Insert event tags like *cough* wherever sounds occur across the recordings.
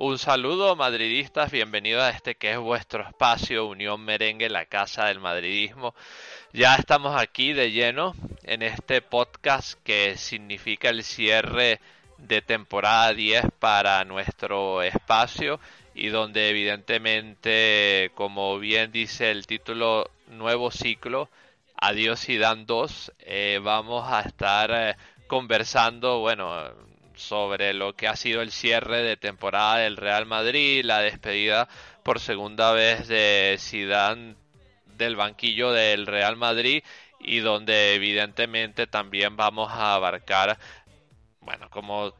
Un saludo madridistas, bienvenidos a este que es vuestro espacio Unión Merengue, la casa del madridismo. Ya estamos aquí de lleno en este podcast que significa el cierre de temporada 10 para nuestro espacio y donde evidentemente, como bien dice el título, nuevo ciclo, Adiós y Dan 2, eh, vamos a estar eh, conversando, bueno, sobre lo que ha sido el cierre de temporada del Real Madrid, la despedida por segunda vez de Zidane del banquillo del Real Madrid y donde evidentemente también vamos a abarcar, bueno, como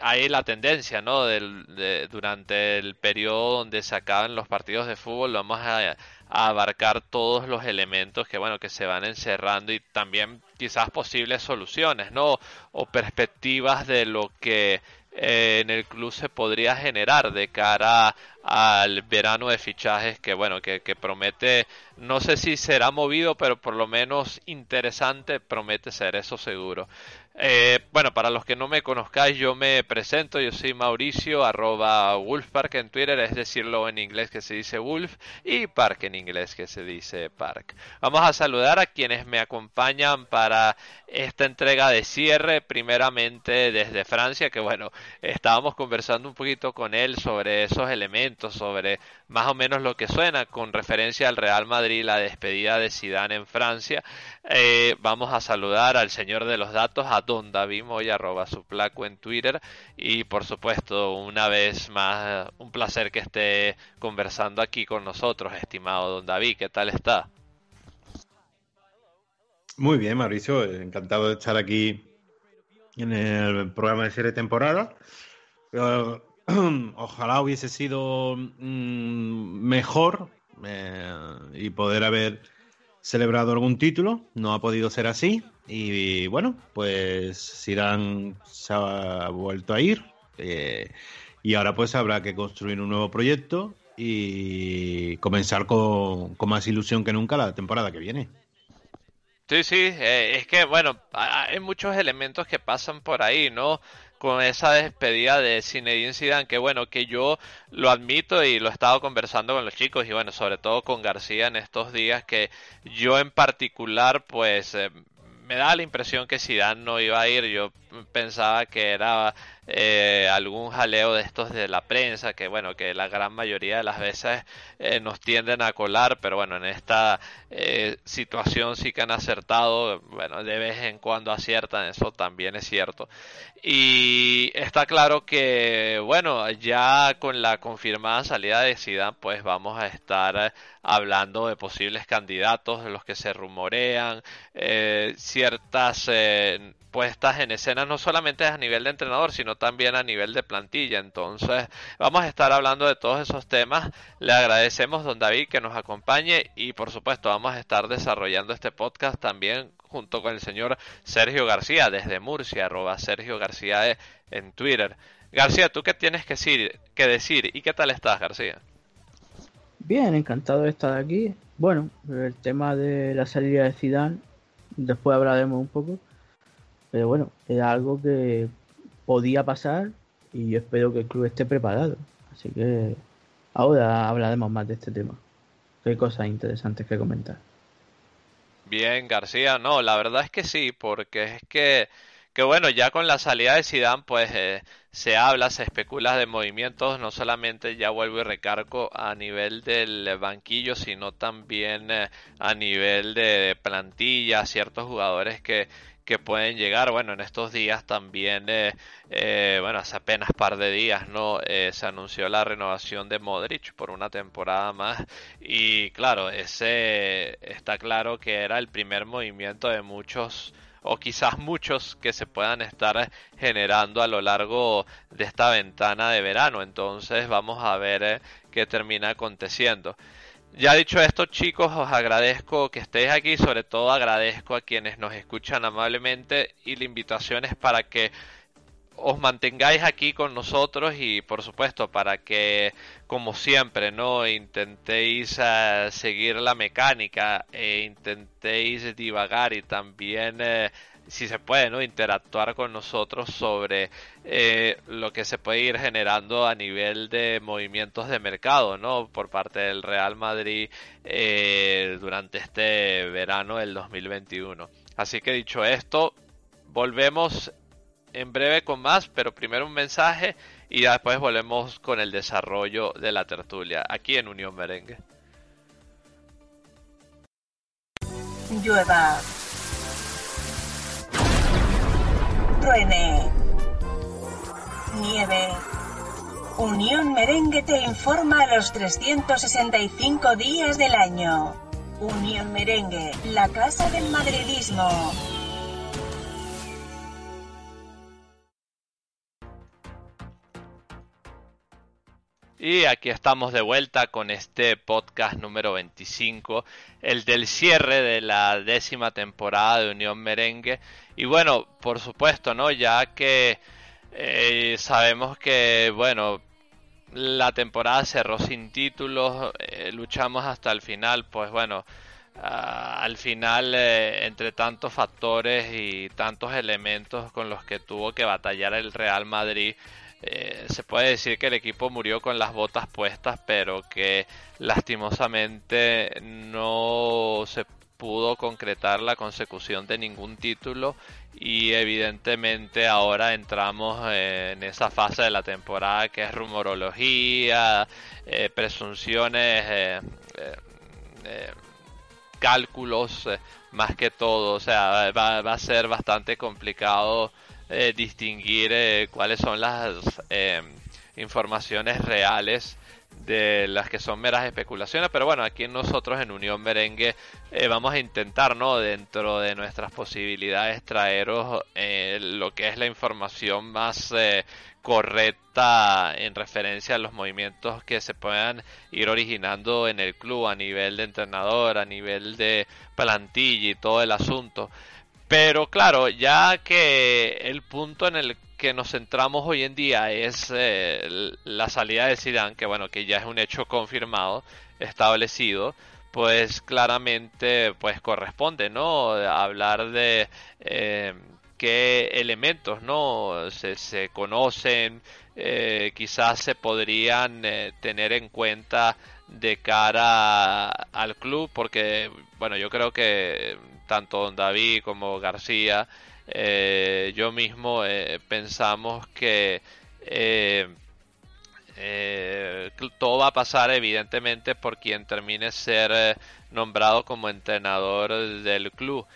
hay la tendencia, ¿no? Del, durante el periodo donde se acaban los partidos de fútbol, vamos a, abarcar todos los elementos que, bueno, que se van encerrando y también quizás posibles soluciones, ¿no? O perspectivas de lo que eh, en el club se podría generar de cara al verano de fichajes que, bueno, que, que promete, no sé si será movido, pero por lo menos interesante promete ser, eso seguro. Eh, bueno, para los que no me conozcáis, yo me presento, yo soy Mauricio, arroba Wolfpark en Twitter, es decirlo en inglés que se dice Wolf y Park en inglés que se dice Park. Vamos a saludar a quienes me acompañan para esta entrega de cierre, primeramente desde Francia, que bueno, estábamos conversando un poquito con él sobre esos elementos, sobre más o menos lo que suena con referencia al Real Madrid, la despedida de Zidane en Francia. Eh, vamos a saludar al señor de los datos, a Don David Moya, arroba su placo en Twitter. Y por supuesto, una vez más, un placer que esté conversando aquí con nosotros, estimado Don David. ¿Qué tal está? Muy bien, Mauricio. Encantado de estar aquí en el programa de serie temporada. *clears throat* ojalá hubiese sido mm, mejor eh, y poder haber celebrado algún título. No ha podido ser así. Y, bueno, pues Sirán se ha vuelto a ir. Eh, y ahora pues habrá que construir un nuevo proyecto y comenzar con, más ilusión que nunca la temporada que viene. Sí, sí, eh, es que bueno, hay muchos elementos que pasan por ahí, ¿no? Con esa despedida de Zinedine Zidane, que bueno, que yo lo admito y lo he estado conversando con los chicos y bueno, sobre todo con García en estos días, que yo en particular pues eh, me da la impresión que Zidane no iba a ir, yo pensaba que era eh, algún jaleo de estos de la prensa, que bueno, que la gran mayoría de las veces eh, nos tienden a colar, pero bueno, en esta eh, situación sí que han acertado, bueno, de vez en cuando aciertan, eso también es cierto. Y está claro que, bueno, ya con la confirmada salida de Zidane, pues vamos a estar hablando de posibles candidatos, de los que se rumorean, ciertas puestas en escena no solamente a nivel de entrenador, sino también a nivel de plantilla. Entonces, vamos a estar hablando de todos esos temas. Le agradecemos, don David, que nos acompañe y, por supuesto, vamos a estar desarrollando este podcast también junto con el señor Sergio García desde Murcia, arroba Sergio García e, en Twitter. García, ¿tú qué tienes que decir, decir y qué tal estás, García? Bien, encantado de estar aquí. Bueno, el tema de la salida de Zidane, después hablaremos un poco. Bueno, era algo que podía pasar y yo espero que el club esté preparado. Así que ahora hablaremos más de este tema. Qué cosas interesantes que comentar. Bien, García, no, la verdad es que sí, porque es que, que bueno, ya con la salida de Zidane, pues eh, se habla, se especula de movimientos, no solamente ya vuelvo y recargo a nivel del banquillo, sino también eh, a nivel de plantilla, ciertos jugadores que, que pueden llegar. Bueno, en estos días también, eh, eh, bueno, hace apenas par de días, ¿no? Eh, se anunció la renovación de Modric por una temporada más. Y claro, ese está claro que era el primer movimiento de muchos o quizás muchos que se puedan estar generando a lo largo de esta ventana de verano. Entonces vamos a ver qué termina aconteciendo. Ya dicho esto, chicos, os agradezco que estéis aquí, sobre todo agradezco a quienes nos escuchan amablemente y la invitación es para que os mantengáis aquí con nosotros y por supuesto para que como siempre no intentéis eh, seguir la mecánica e intentéis divagar y también eh, si se puede, ¿no? Interactuar con nosotros sobre eh, lo que se puede ir generando a nivel de movimientos de mercado, ¿no? Por parte del Real Madrid eh, durante este verano del 2021. Así que dicho esto, volvemos en breve con más, pero primero un mensaje y después volvemos con el desarrollo de la tertulia aquí en Unión Merengue. Llueva. Truene. Nieve. Unión Merengue te informa a los 365 días del año. Unión Merengue, la casa del madridismo. Y aquí estamos de vuelta con este podcast número 25, el del cierre de la décima temporada de Unión Merengue. Y bueno, por supuesto, ¿no? Ya que eh, sabemos que, bueno, la temporada cerró sin títulos, eh, luchamos hasta el final, pues bueno, ah, al final, eh, entre tantos factores y tantos elementos con los que tuvo que batallar el Real Madrid, eh, se puede decir que el equipo murió con las botas puestas, pero que lastimosamente no se pudo concretar la consecución de ningún título. Y evidentemente ahora entramos en esa fase de la temporada que es rumorología, eh, presunciones, eh, cálculos más que todo, o sea, va a ser bastante complicado eh, distinguir eh, cuáles son las eh, informaciones reales de las que son meras especulaciones, pero bueno, aquí nosotros en Unión Merengue vamos a intentar, ¿no? Dentro de nuestras posibilidades traeros lo que es la información más correcta en referencia a los movimientos que se puedan ir originando en el club a nivel de entrenador, a nivel de plantilla y todo el asunto. Pero claro, ya que el punto en el que nos centramos hoy en día es eh, la salida de Zidane, que bueno, que ya es un hecho confirmado, establecido, pues claramente pues corresponde, ¿no? Hablar de eh, qué elementos, ¿no? Se, se conocen, eh, quizás se podrían tener en cuenta de cara al club, porque bueno, yo creo que tanto Don David como García, eh, yo mismo eh, pensamos que eh, todo va a pasar evidentemente por quien termine ser nombrado como entrenador del club.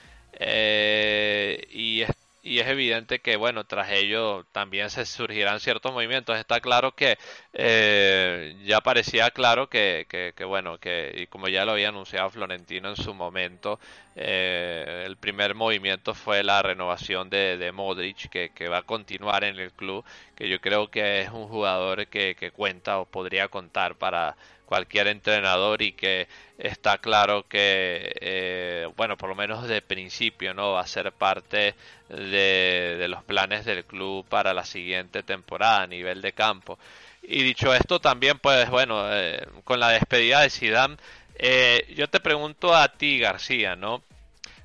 y y es evidente que bueno tras ello también se surgirán ciertos movimientos está claro que eh, ya parecía claro que, que, bueno que y como ya lo había anunciado Florentino en su momento eh, el primer movimiento fue la renovación de, de Modric que, va a continuar en el club que yo creo que es un jugador que, que cuenta o podría contar para cualquier entrenador y que está claro que, eh, bueno, por lo menos de principio, ¿no? Va a ser parte de, los planes del club para la siguiente temporada a nivel de campo. Y dicho esto, también, pues, bueno, eh, con la despedida de Zidane, eh, yo te pregunto a ti, García, ¿no?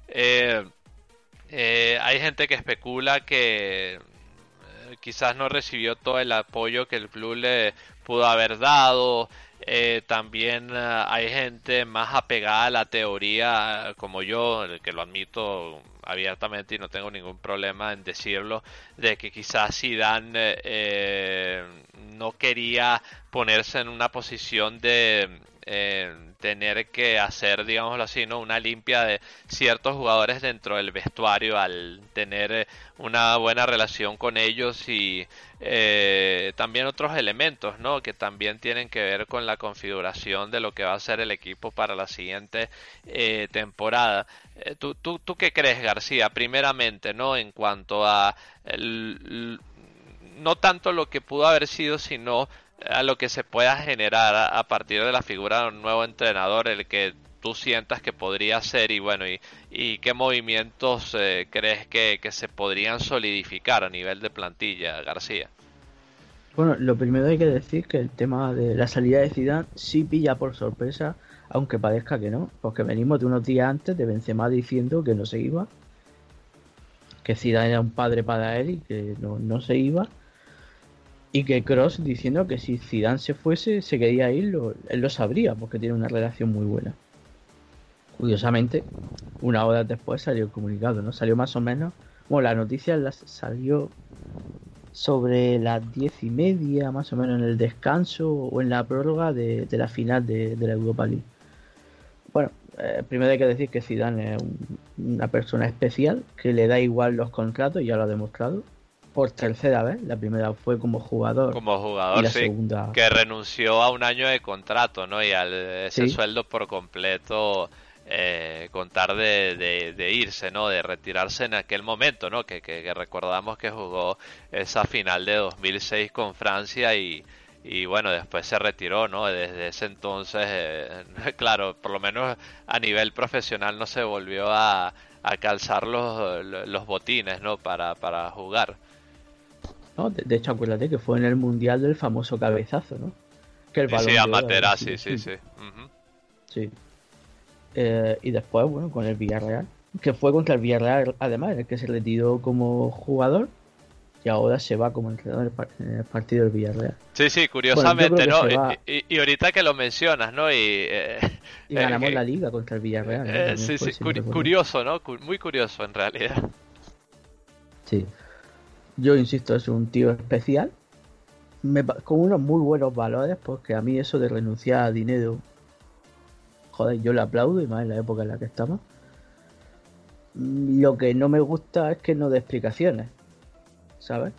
hay gente que especula que quizás no recibió todo el apoyo que el club le pudo haber dado, eh, también eh, hay gente más apegada a la teoría como yo, que lo admito abiertamente y no tengo ningún problema en decirlo, de que quizás Zidane eh, no quería ponerse en una posición de tener que hacer, digámoslo así, ¿no? una limpia de ciertos jugadores dentro del vestuario al tener una buena relación con ellos y eh, también otros elementos, ¿no? Que también tienen que ver con la configuración de lo que va a ser el equipo para la siguiente eh, temporada. Eh, ¿tú, tú, tú, qué crees, García? Primeramente, ¿no? En cuanto a no tanto lo que pudo haber sido, sino a lo que se pueda generar a, partir de la figura de un nuevo entrenador, el que tú sientas que podría ser y bueno, y, y qué movimientos eh, crees que, se podrían solidificar a nivel de plantilla, García. Bueno, lo primero hay que decir que el tema de la salida de Zidane sí pilla por sorpresa, aunque parezca que no, porque venimos de unos días antes de Benzema diciendo que no se iba, que Zidane era un padre para él y que no, no se iba. Y que Cross diciendo que si Zidane se fuese, se quería ir, lo- él lo sabría, porque tiene una relación muy buena. Curiosamente, una hora después salió el comunicado, ¿no? Salió más o menos. Bueno, la noticia la salió sobre las diez y media, más o menos en el descanso o en la prórroga de, de la final de, de la Europa League. Bueno, eh, primero hay que decir que Zidane es un- una persona especial, que le da igual los contratos, ya lo ha demostrado. Por tercera vez, la primera fue como jugador Como y jugador, la sí. segunda Que renunció a un año de contrato, ¿no? Y al ese Sí. sueldo por completo eh, contar de, de- de irse, ¿no? De retirarse en aquel momento, ¿no? Que, que- que recordamos que jugó esa final de 2006 con Francia y, y bueno, después se retiró, ¿no? Desde ese entonces, eh, *laughs* claro, por lo menos a nivel profesional no se volvió a, a calzar los, los botines, ¿no? Para, para jugar. ¿No? De, de hecho, acuérdate que fue en el mundial del famoso cabezazo, ¿no? Que el Sí, balón sí, sí, suyo. sí. Ujú. Sí. Eh, y después, bueno, con el Villarreal, que fue contra el Villarreal, además, en el que se retiró como jugador y ahora se va como entrenador en el partido del Villarreal. Sí, sí, curiosamente, ¿no? Y, ahorita que lo mencionas, ¿no? Y, eh, Y eh, ganamos la liga contra el Villarreal. eh, sí, sí, curioso, ¿no? Muy curioso en realidad. Sí. Yo insisto, es un tío especial, me con unos muy buenos valores, porque a mí eso de renunciar a dinero, joder, yo le aplaudo y más en la época en la que estamos. Lo que no me gusta es que no dé explicaciones, ¿sabes?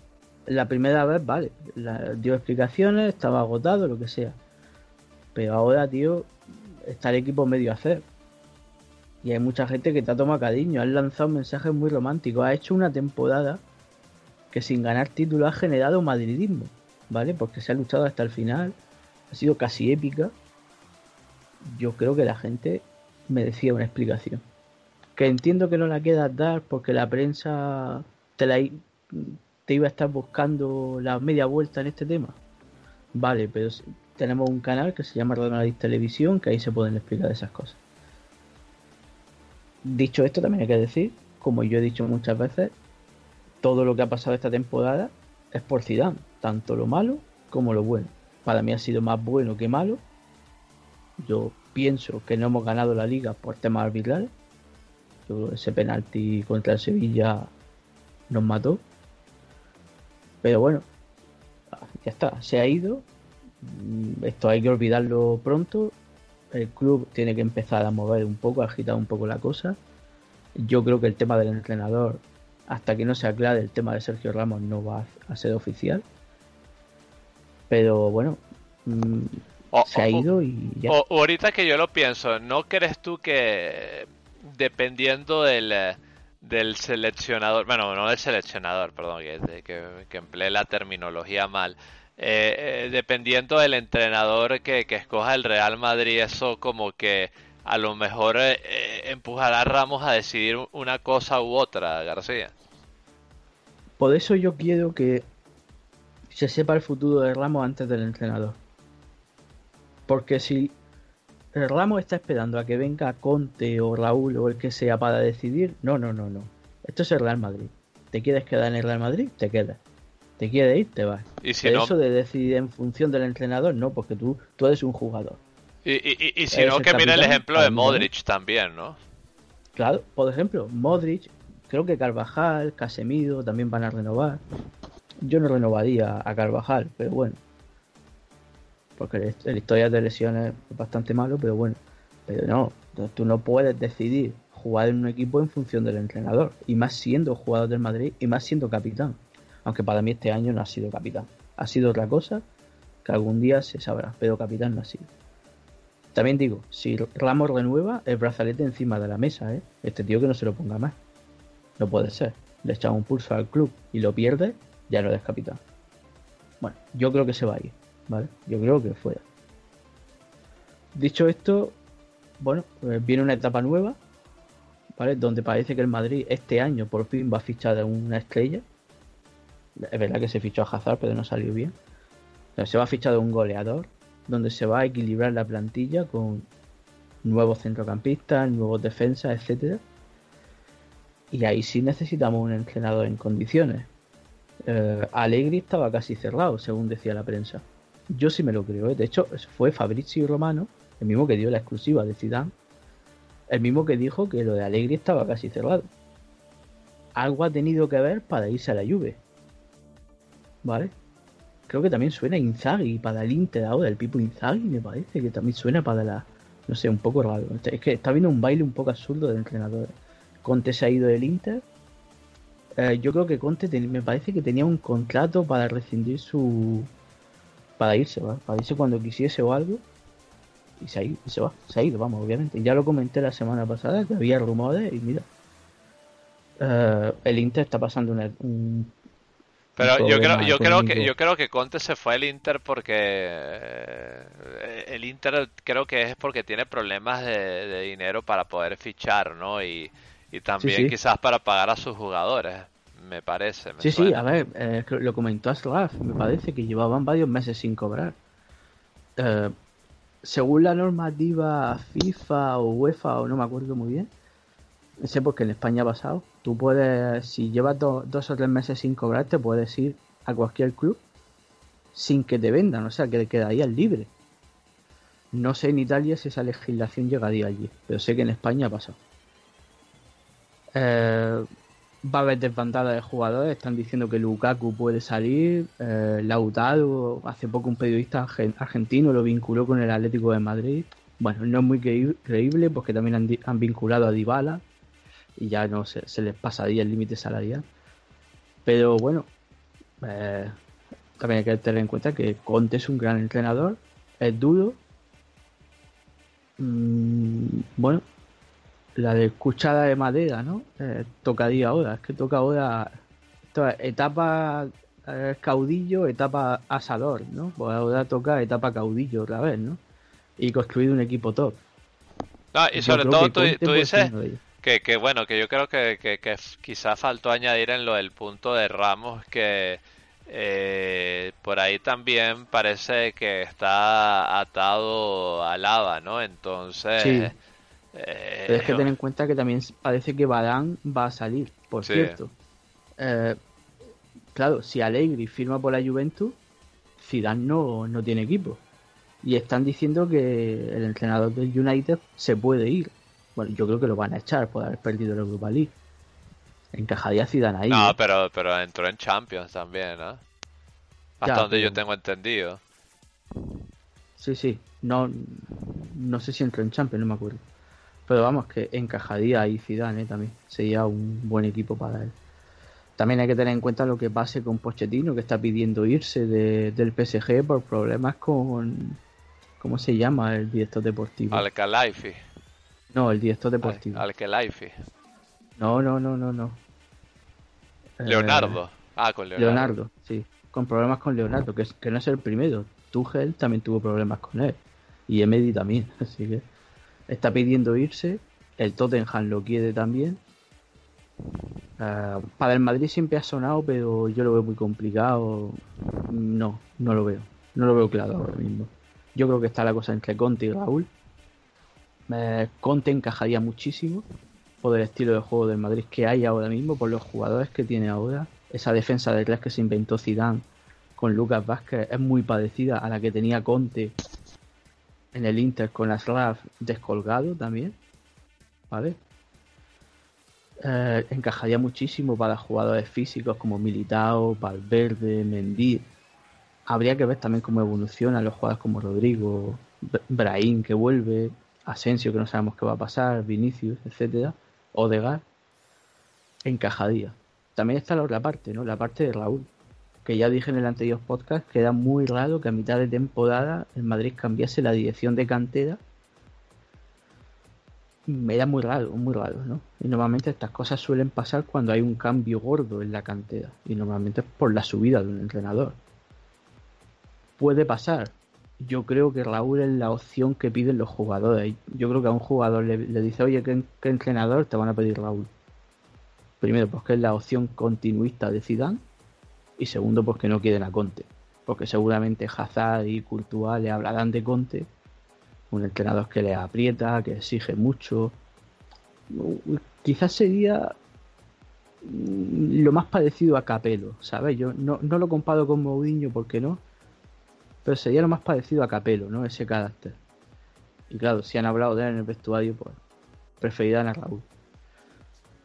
La primera vez, vale, la- dio explicaciones, estaba agotado, lo que sea. Pero ahora, tío, está el equipo medio a hacer. Y hay mucha gente que te ha tomado cariño, has lanzado mensajes muy románticos, ha hecho una temporada que sin ganar título ha generado madridismo, ¿vale? Porque se ha luchado hasta el final, ha sido casi épica. Yo creo que la gente merecía una explicación. Que entiendo que no la quieras dar porque la prensa te, la, te iba a estar buscando la media vuelta en este tema. Vale, pero tenemos un canal que se llama Madrid Televisión que ahí se pueden explicar esas cosas. Dicho esto, también hay que decir, como yo he dicho muchas veces, todo lo que ha pasado esta temporada es por Zidane, tanto lo malo como lo bueno. Para mí ha sido más bueno que malo. Yo pienso que no hemos ganado la liga por temas arbitrales. Ese penalti contra el Sevilla nos mató. Pero bueno, ya está, se ha ido. Mm, Esto hay que olvidarlo pronto. El club tiene que empezar a mover un poco, a agitar un poco la cosa. Yo creo que el tema del entrenador, hasta que no se aclare el tema de Sergio Ramos, no va a ser oficial. Pero bueno, mm, O- se ha ido y ya. O, ahorita que yo lo pienso, ¿no crees tú que dependiendo del, del seleccionador, bueno, no del seleccionador, perdón, que, que, que emplee la terminología mal, eh, eh, dependiendo del entrenador que, que escoja el Real Madrid, eso como que a lo mejor eh, eh, empujará a Ramos a decidir una cosa u otra, García? Por eso yo quiero que se sepa el futuro de Ramos antes del entrenador. Porque si el Ramos está esperando a que venga Conte o Raúl o el que sea para decidir, no, no, no, no. Esto es el Real Madrid. ¿Te quieres quedar en el Real Madrid? Te quedas. ¿Te quieres ir? Te vas. Y si Pero no, eso de decidir en función del entrenador, no, porque tú, tú eres un jugador. y, y- y- si eres no que mira el ejemplo de. Modric también, ¿no? Claro, por ejemplo, Modric, creo que Carvajal, Casemiro también van a renovar. Yo no renovaría a Carvajal, pero bueno. Porque el, el historia de lesiones es bastante malo, pero bueno. Pero no, tú no puedes decidir jugar en un equipo en función del entrenador. Y más siendo jugador del Madrid y más siendo capitán. Aunque para mí este año no ha sido capitán. Ha sido otra cosa que algún día se sabrá, pero capitán no ha sido. También digo, si Ramos renueva, el brazalete encima de la mesa, ¿eh? Este tío que no se lo ponga más. No puede ser. Le echas un pulso al club y lo pierde, ya no eres capitán. Bueno, yo creo que se va a ir. Yo creo que fuera. Dicho esto, bueno, pues viene una etapa nueva, ¿vale? Donde parece que el Madrid este año por fin va a fichar una estrella. Es verdad que se fichó a Hazard, pero no salió bien. Se va a fichar un goleador, donde se va a equilibrar la plantilla con nuevos centrocampistas, nuevos defensas, etcétera. Y ahí sí necesitamos un entrenador en condiciones. Eh, estaba casi cerrado, según decía la prensa. Yo sí me lo creo. ¿eh? De hecho, fue Fabrizio Romano, el mismo que dio la exclusiva de Zidane, el mismo que dijo que lo de Allegri estaba casi cerrado. Algo ha tenido que ver para irse a la Juve. ¿Vale? Creo que también suena Inzaghi para el Inter ahora, el Pipo Inzaghi me parece que también suena para la... No sé, un poco raro. Es que está viendo un baile un poco absurdo de entrenadores. Conte se ha ido del Inter. Eh, yo creo que Conte me parece que tenía un contrato para rescindir su... Para irse, ¿vale? Para irse cuando quisiese o algo. Y se ha ido, se va, se ha ido, vamos, obviamente. Ya lo comenté la semana pasada que había rumores y mira. Eh, el Inter está pasando un pero yo creo, yo creo que yo creo que Conte se fue al Inter porque eh, el Inter creo que es porque tiene problemas de, dinero para poder fichar, ¿no? Y, también quizás para pagar a sus jugadores, me parece. sí, sí, a ver, eh, lo comentó Aslaf, me parece que llevaban varios meses sin cobrar. Eh, según la normativa FIFA o UEFA o no me acuerdo muy bien, sé porque en España ha pasado, Tú puedes, si llevas dos o tres meses sin cobrar, te puedes ir a cualquier club sin que te vendan, o sea, que te quedarías libre. No sé en Italia si esa legislación llegaría allí, pero sé que en España ha pasado. Eh, va a haber desbandada de jugadores, están diciendo que Lukaku puede salir, eh, Lautaro, hace poco un periodista argentino lo vinculó con el Atlético de Madrid. Bueno, no es muy creíble porque también han, vinculado a Dybala y ya no se, se les pasaría el límite salarial. Pero bueno, eh, también hay que tener en cuenta que Conte es un gran entrenador, es duro. Mm, bueno, la de escuchada de madera, ¿no? Eh, tocaría ahora, es que toca ahora etapa eh, caudillo, etapa asador, ¿no? Pues ahora toca etapa caudillo otra vez, ¿no? Y construir un equipo top. Ah, y sobre todo tú, tú dices que, bueno, que yo creo que, que, quizás faltó añadir en lo del punto de Ramos que eh, por ahí también parece que está atado al lava, ¿no? Entonces... Sí. Eh, Pero es que ten en cuenta que también parece que Badán va a salir, por cierto. Eh, claro, si Allegri firma por la Juventus, Zidane no, no tiene equipo. Y están diciendo que el entrenador del United se puede ir. Bueno, yo creo que lo van a echar por haber perdido el Europa League. Encajaría Zidane ahí. No, ¿eh? pero, pero entró en Champions también, ¿no? Hasta donde yo tengo entendido. Sí, sí. No, no sé si entró en Champions, no me acuerdo. Pero vamos, que encajaría ahí Zidane ¿eh? también. Sería un buen equipo para él. También hay que tener en cuenta lo que pase con Pochettino, que está pidiendo irse de, del PSG por problemas con... ¿Cómo se llama el director deportivo? Alcalaifi. No, el director deportivo. Al, Life. No, no, no, no, no. Leonardo. Eh, ah, con Leonardo. Leonardo, sí. Con problemas con Leonardo, que, que no es el primero. Tuchel también tuvo problemas con él. Y Emedi también. *laughs* Así que está pidiendo irse. El Tottenham lo quiere también. Eh, para el Madrid siempre ha sonado, pero yo lo veo muy complicado. No, no lo veo. No lo veo claro ahora mismo. Yo creo que está la cosa entre Conte y Raúl. Conte encajaría muchísimo por el estilo de juego del Madrid que hay ahora mismo, por los jugadores que tiene ahora. Esa defensa de tres que se inventó Zidane con Lucas Vázquez es muy parecida a la que tenía Conte en el Inter con Aslaf descolgado también. ¿Vale? Eh, encajaría muchísimo para jugadores físicos como Militao, Valverde, Mendy. Habría que ver también cómo evolucionan los jugadores como Rodrigo, Brahim que vuelve, Asensio, que no sabemos qué va a pasar, Vinicius, etcétera, Odegar, encajadía. También está la otra parte, ¿no? La parte de Raúl, que ya dije en el anterior podcast que era muy raro que a mitad de temporada el Madrid cambiase la dirección de cantera. Era muy raro, muy raro, ¿no? Y normalmente estas cosas suelen pasar cuando hay un cambio gordo en la cantera. Y normalmente es por la subida de un entrenador. Puede pasar, yo creo que Raúl es la opción que piden los jugadores. Yo creo que a un jugador le, dice, oye, ¿qué, entrenador te van a pedir Raúl? Primero, porque es la opción continuista de Zidane. Y segundo, porque no quieren a Conte. Porque seguramente Hazard y Courtois le hablarán de Conte. Un entrenador que le aprieta, que exige mucho. Quizás sería mm, lo más parecido a Capelo, ¿sabes? Yo no, no lo comparo con Mourinho porque no, pero sería lo más parecido a Capelo, ¿no? Ese carácter. Y claro, si han hablado de él en el vestuario, pues preferirán a Raúl.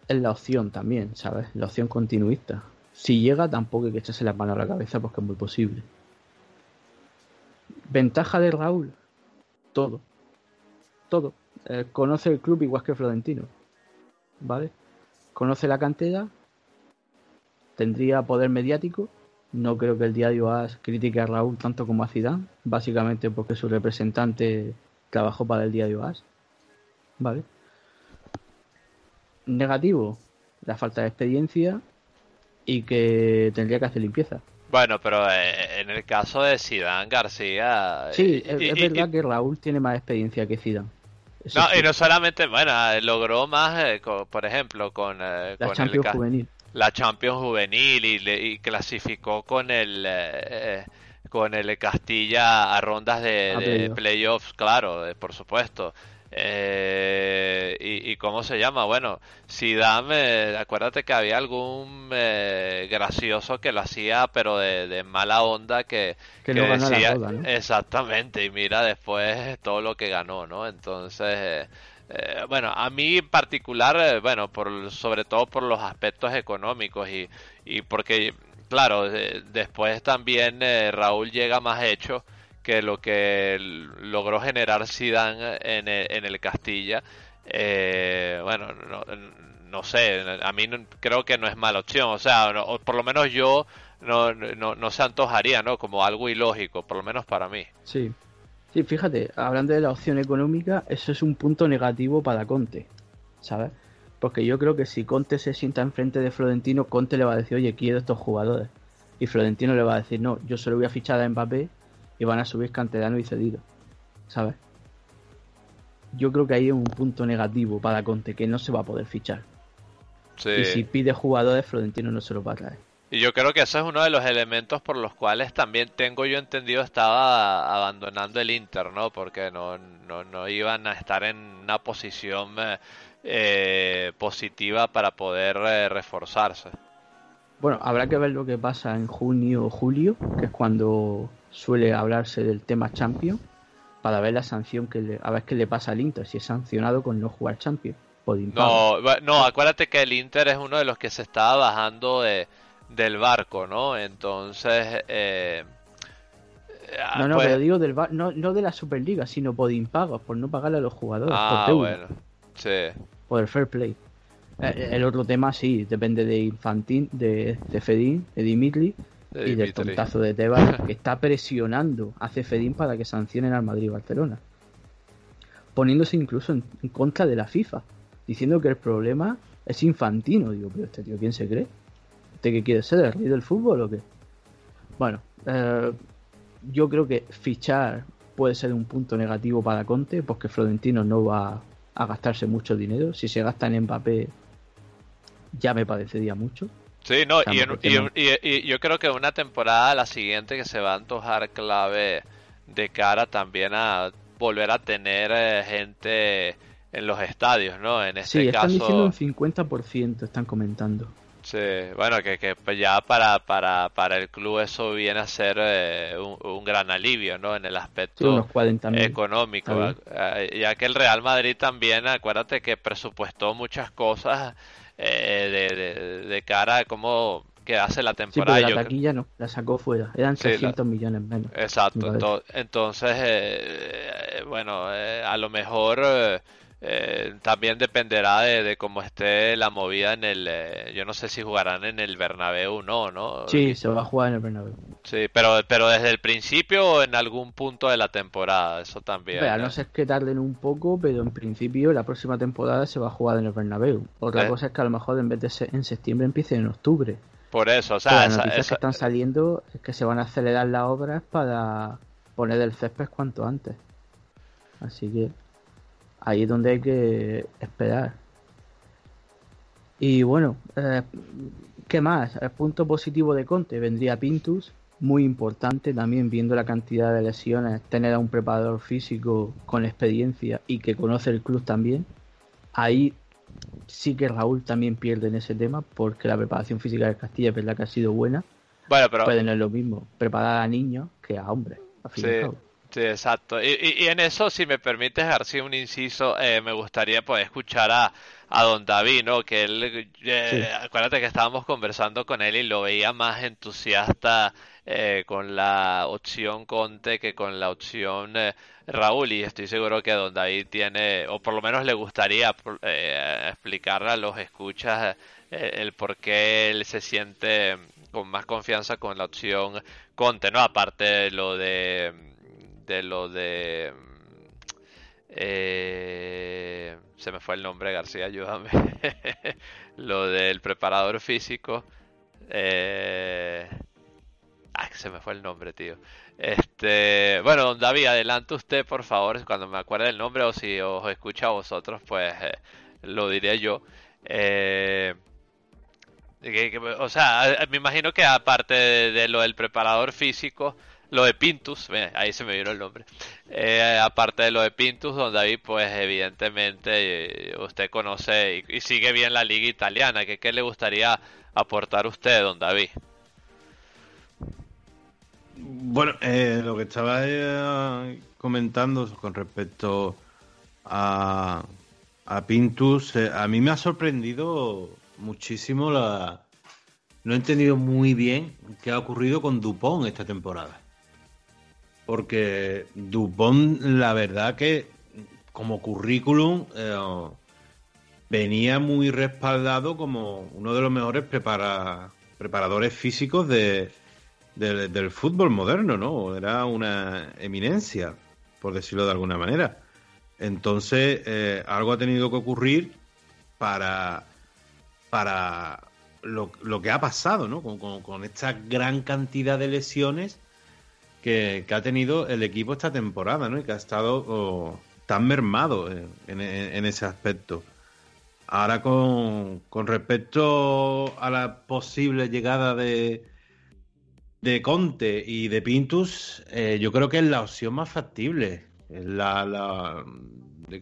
Es la opción también, ¿sabes? La opción continuista. Si llega, tampoco hay que echarse las manos a la cabeza porque es muy posible. Ventaja de Raúl, todo. Todo. Eh, conoce el club igual que Florentino. ¿Vale? Conoce la cantera. Tendría poder mediático. No creo que el diario AS critique a Raúl tanto como a Zidane. Básicamente porque su representante trabajó para el diario AS. ¿Vale? Negativo. La falta de experiencia y que tendría que hacer limpieza. Bueno, pero eh, en el caso de Zidane García... Sí, es, verdad que Raúl tiene más experiencia que Zidane. no, y no solamente, bueno, logró más, eh, por ejemplo, con, eh, la Champions Juvenil. La Champions Juvenil y, clasificó con el con el Castilla a rondas de, playoffs, claro, por supuesto. Eh, y, cómo se llama? Bueno, si dame, acuérdate que había algún eh, gracioso que lo hacía, pero de, mala onda que, decía exactamente. Y mira después todo lo que ganó, ¿no? Entonces, eh, bueno, a mí en particular, bueno, por sobre todo por los aspectos económicos y, y porque, claro, después también Raúl llega más hecho que lo que logró generar Zidane en el, Castilla, eh, bueno, no, no, sé, a mí creo que no es mala opción, o sea, por lo menos yo no, no, no se antojaría, ¿no? Como algo ilógico, por lo menos para mí. Sí. Sí, fíjate, hablando de la opción económica, eso es un punto negativo para Conte, ¿sabes? Porque yo creo que si Conte se sienta enfrente de Florentino, Conte le va a decir, oye, quiero estos jugadores. Y Florentino le va a decir, no, yo solo voy a fichar a Mbappé y van a subir Canterano y Cedido, ¿sabes? Yo creo que ahí es un punto negativo para Conte, que no se va a poder fichar. Y si pide jugadores, Florentino no se los va a traer. Y yo creo que ese es uno de los elementos por los cuales también tengo yo entendido estaba abandonando el Inter, ¿no? Porque no, no, no iban a estar en una posición eh, positiva para poder eh, reforzarse. Bueno, habrá que ver lo que pasa en junio o julio, que es cuando suele hablarse del tema Champions para ver la sanción que le, a ver qué le pasa al Inter, si es sancionado con no jugar Champions. No, no, acuérdate que el Inter es uno de los que se estaba bajando de, del barco, ¿no? Entonces... Eh, no, no, pues pero digo del no, no de la Superliga, sino por impagos, por no pagarle a los jugadores. Ah, por bueno, sí. Por el fair play. Eh, el otro tema sí, depende de Infantín, de, de Fedín, de Dimitri, y del tontazo de Tebas *laughs* que está presionando a Cefedín para que sancionen al Madrid y Barcelona. Poniéndose incluso en, contra de la FIFA, diciendo que el problema es infantino. Digo, pero este tío, ¿quién se cree? ¿Usted qué quiere ser, el rey del fútbol o qué? Bueno, eh, yo creo que fichar puede ser un punto negativo para Conte, porque Florentino no va a gastarse mucho dinero. Si se gasta en Mbappé, ya me parecería mucho. Sí, no, y, yo creo que una temporada, la siguiente, que se va a antojar clave de cara también a volver a tener eh, gente en los estadios, ¿no? En este sí, están diciendo un 50%, están comentando. Sí, bueno, que, que pues ya para, para, para el club eso viene a ser eh, un, gran alivio, ¿no? En el aspecto económico, eh, ya que el Real Madrid también, acuérdate que presupuestó muchas cosas eh, de, cara a cómo hace la temporada. Sí, la taquilla no, la sacó fuera, eran 600 millones menos. Exacto, entonces, eh, bueno, eh, a lo mejor también dependerá de, cómo esté la movida en el, yo no sé si jugarán en el Bernabéu o no, ¿no? Sí, se va a jugar en el Bernabéu. Sí, pero, pero desde el principio o en algún punto de la temporada, eso también. a no ser que tarden un poco, pero en principio la próxima temporada se va a jugar en el Bernabéu. Otra eh. cosa es que a lo mejor en vez de ser en septiembre empiece en octubre. Por eso, o sea, las noticias que están saliendo es que se van a acelerar las obras para poner el césped cuanto antes. Así que ahí es donde hay que esperar. Y bueno, eh, ¿qué más? El punto positivo de Conte vendría Pintus, muy importante también viendo la cantidad de lesiones, tener a un preparador físico con experiencia y que conoce el club también. Ahí sí que Raúl también pierde en ese tema porque la preparación física de Castilla es verdad que ha sido buena. Bueno, pero... Puede no es lo mismo preparar a niños que a hombres. sí, sí, exacto. Y, y, en eso, si me permites, García, un inciso, eh, me gustaría pues escuchar a, a don David, ¿no? Que él, eh, acuérdate que estábamos conversando con él y lo veía más entusiasta eh, con la opción Conte que con la opción eh, Raúl y estoy seguro que Don David tiene, o por lo menos le gustaría eh, explicarle a los escuchas el por qué él se siente con más confianza con la opción Conte, ¿no? Aparte de lo de, de lo de... se me fue el nombre, García, ayúdame. *laughs* lo del preparador físico. Eh, se me fue el nombre, tío. Este, bueno, don David, adelante usted, por favor, cuando me acuerde el nombre o si os escucha a vosotros, pues eh, lo diré yo. Eh, o sea, me imagino que aparte de, lo del preparador físico, lo de Pintus, ahí se me vino el nombre. Eh, aparte de lo de Pintus, don David, pues evidentemente usted conoce y, sigue bien la liga italiana. ¿Qué, ¿Qué le gustaría aportar usted, don David? Bueno, eh, lo que estaba eh, comentando con respecto a, a Pintus, eh, a mí me ha sorprendido muchísimo la... No he entendido muy bien qué ha ocurrido con Dupont esta temporada. Porque Dupont, la verdad que como currículum, venía muy respaldado como uno de los mejores preparadores físicos de, del, fútbol moderno, ¿no? Era una eminencia, por decirlo de alguna manera. Entonces, eh, algo ha tenido que ocurrir para, para lo, que ha pasado, ¿no? Con, esta gran cantidad de lesiones que, ha tenido el equipo esta temporada, ¿no? Y que ha estado oh, tan mermado en, ese aspecto. Ahora, con, respecto a la posible llegada de, Conte y de Pintus, eh, yo creo que es la opción más factible. Es la,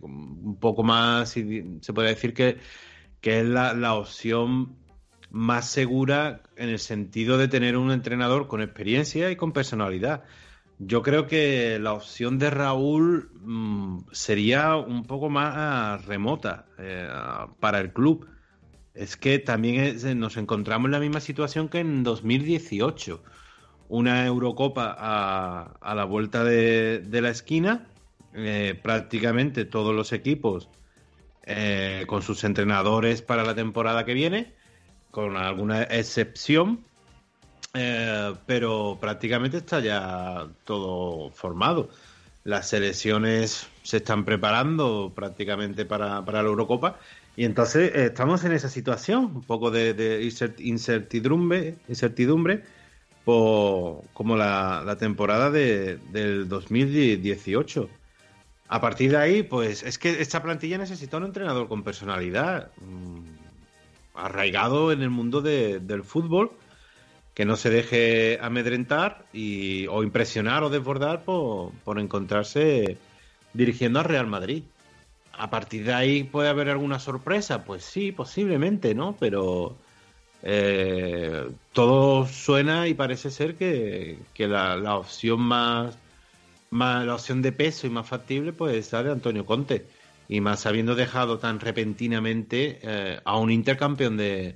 un poco más, se puede decir que, que es la, opción más segura en el sentido de tener un entrenador con experiencia y con personalidad. Yo creo que la opción de Raúl mm, sería un poco más remota eh, para el club. Es que también nos encontramos en la misma situación que en 2018 una Eurocopa a, la vuelta de, la esquina. Eh, prácticamente todos los equipos eh, con sus entrenadores para la temporada que viene, con alguna excepción, eh, pero prácticamente está ya todo formado. Las selecciones se están preparando prácticamente para, la Eurocopa y entonces estamos en esa situación, un poco de, incertidumbre, incertidumbre como la, temporada de, del 2018. A partir de ahí, pues es que esta plantilla necesita un entrenador con personalidad, mm, arraigado en el mundo del fútbol, que no se deje amedrentar y, o impresionar o desbordar por, por encontrarse dirigiendo al Real Madrid. A partir de ahí puede haber alguna sorpresa, pues sí, posiblemente, ¿no? Pero eh, todo suena y parece ser que, la, opción más, más, la opción de peso y más factible pues es la de Antonio Conte y más habiendo dejado tan repentinamente eh, a un intercampeón de,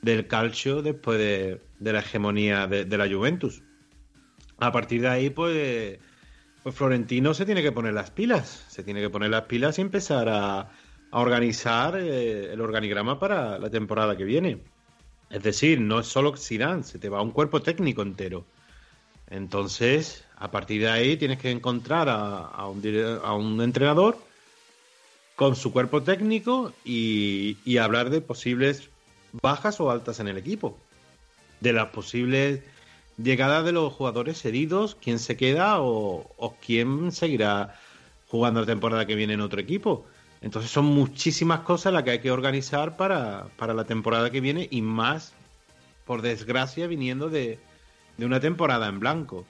del calcio después de, la hegemonía de, la Juventus. A partir de ahí, pues, pues Florentino se tiene que poner las pilas, se tiene que poner las pilas y empezar a, a organizar eh, el organigrama para la temporada que viene. Es decir, no es solo Zidane, se te va un cuerpo técnico entero. Entonces, a partir de ahí tienes que encontrar a, un, entrenador con su cuerpo técnico y, hablar de posibles bajas o altas en el equipo. De las posibles llegadas de los jugadores heridos, quién se queda o, o quién seguirá jugando la temporada que viene en otro equipo. Entonces son muchísimas cosas las que hay que organizar para, la temporada que viene y más, por desgracia, viniendo de, una temporada en blanco.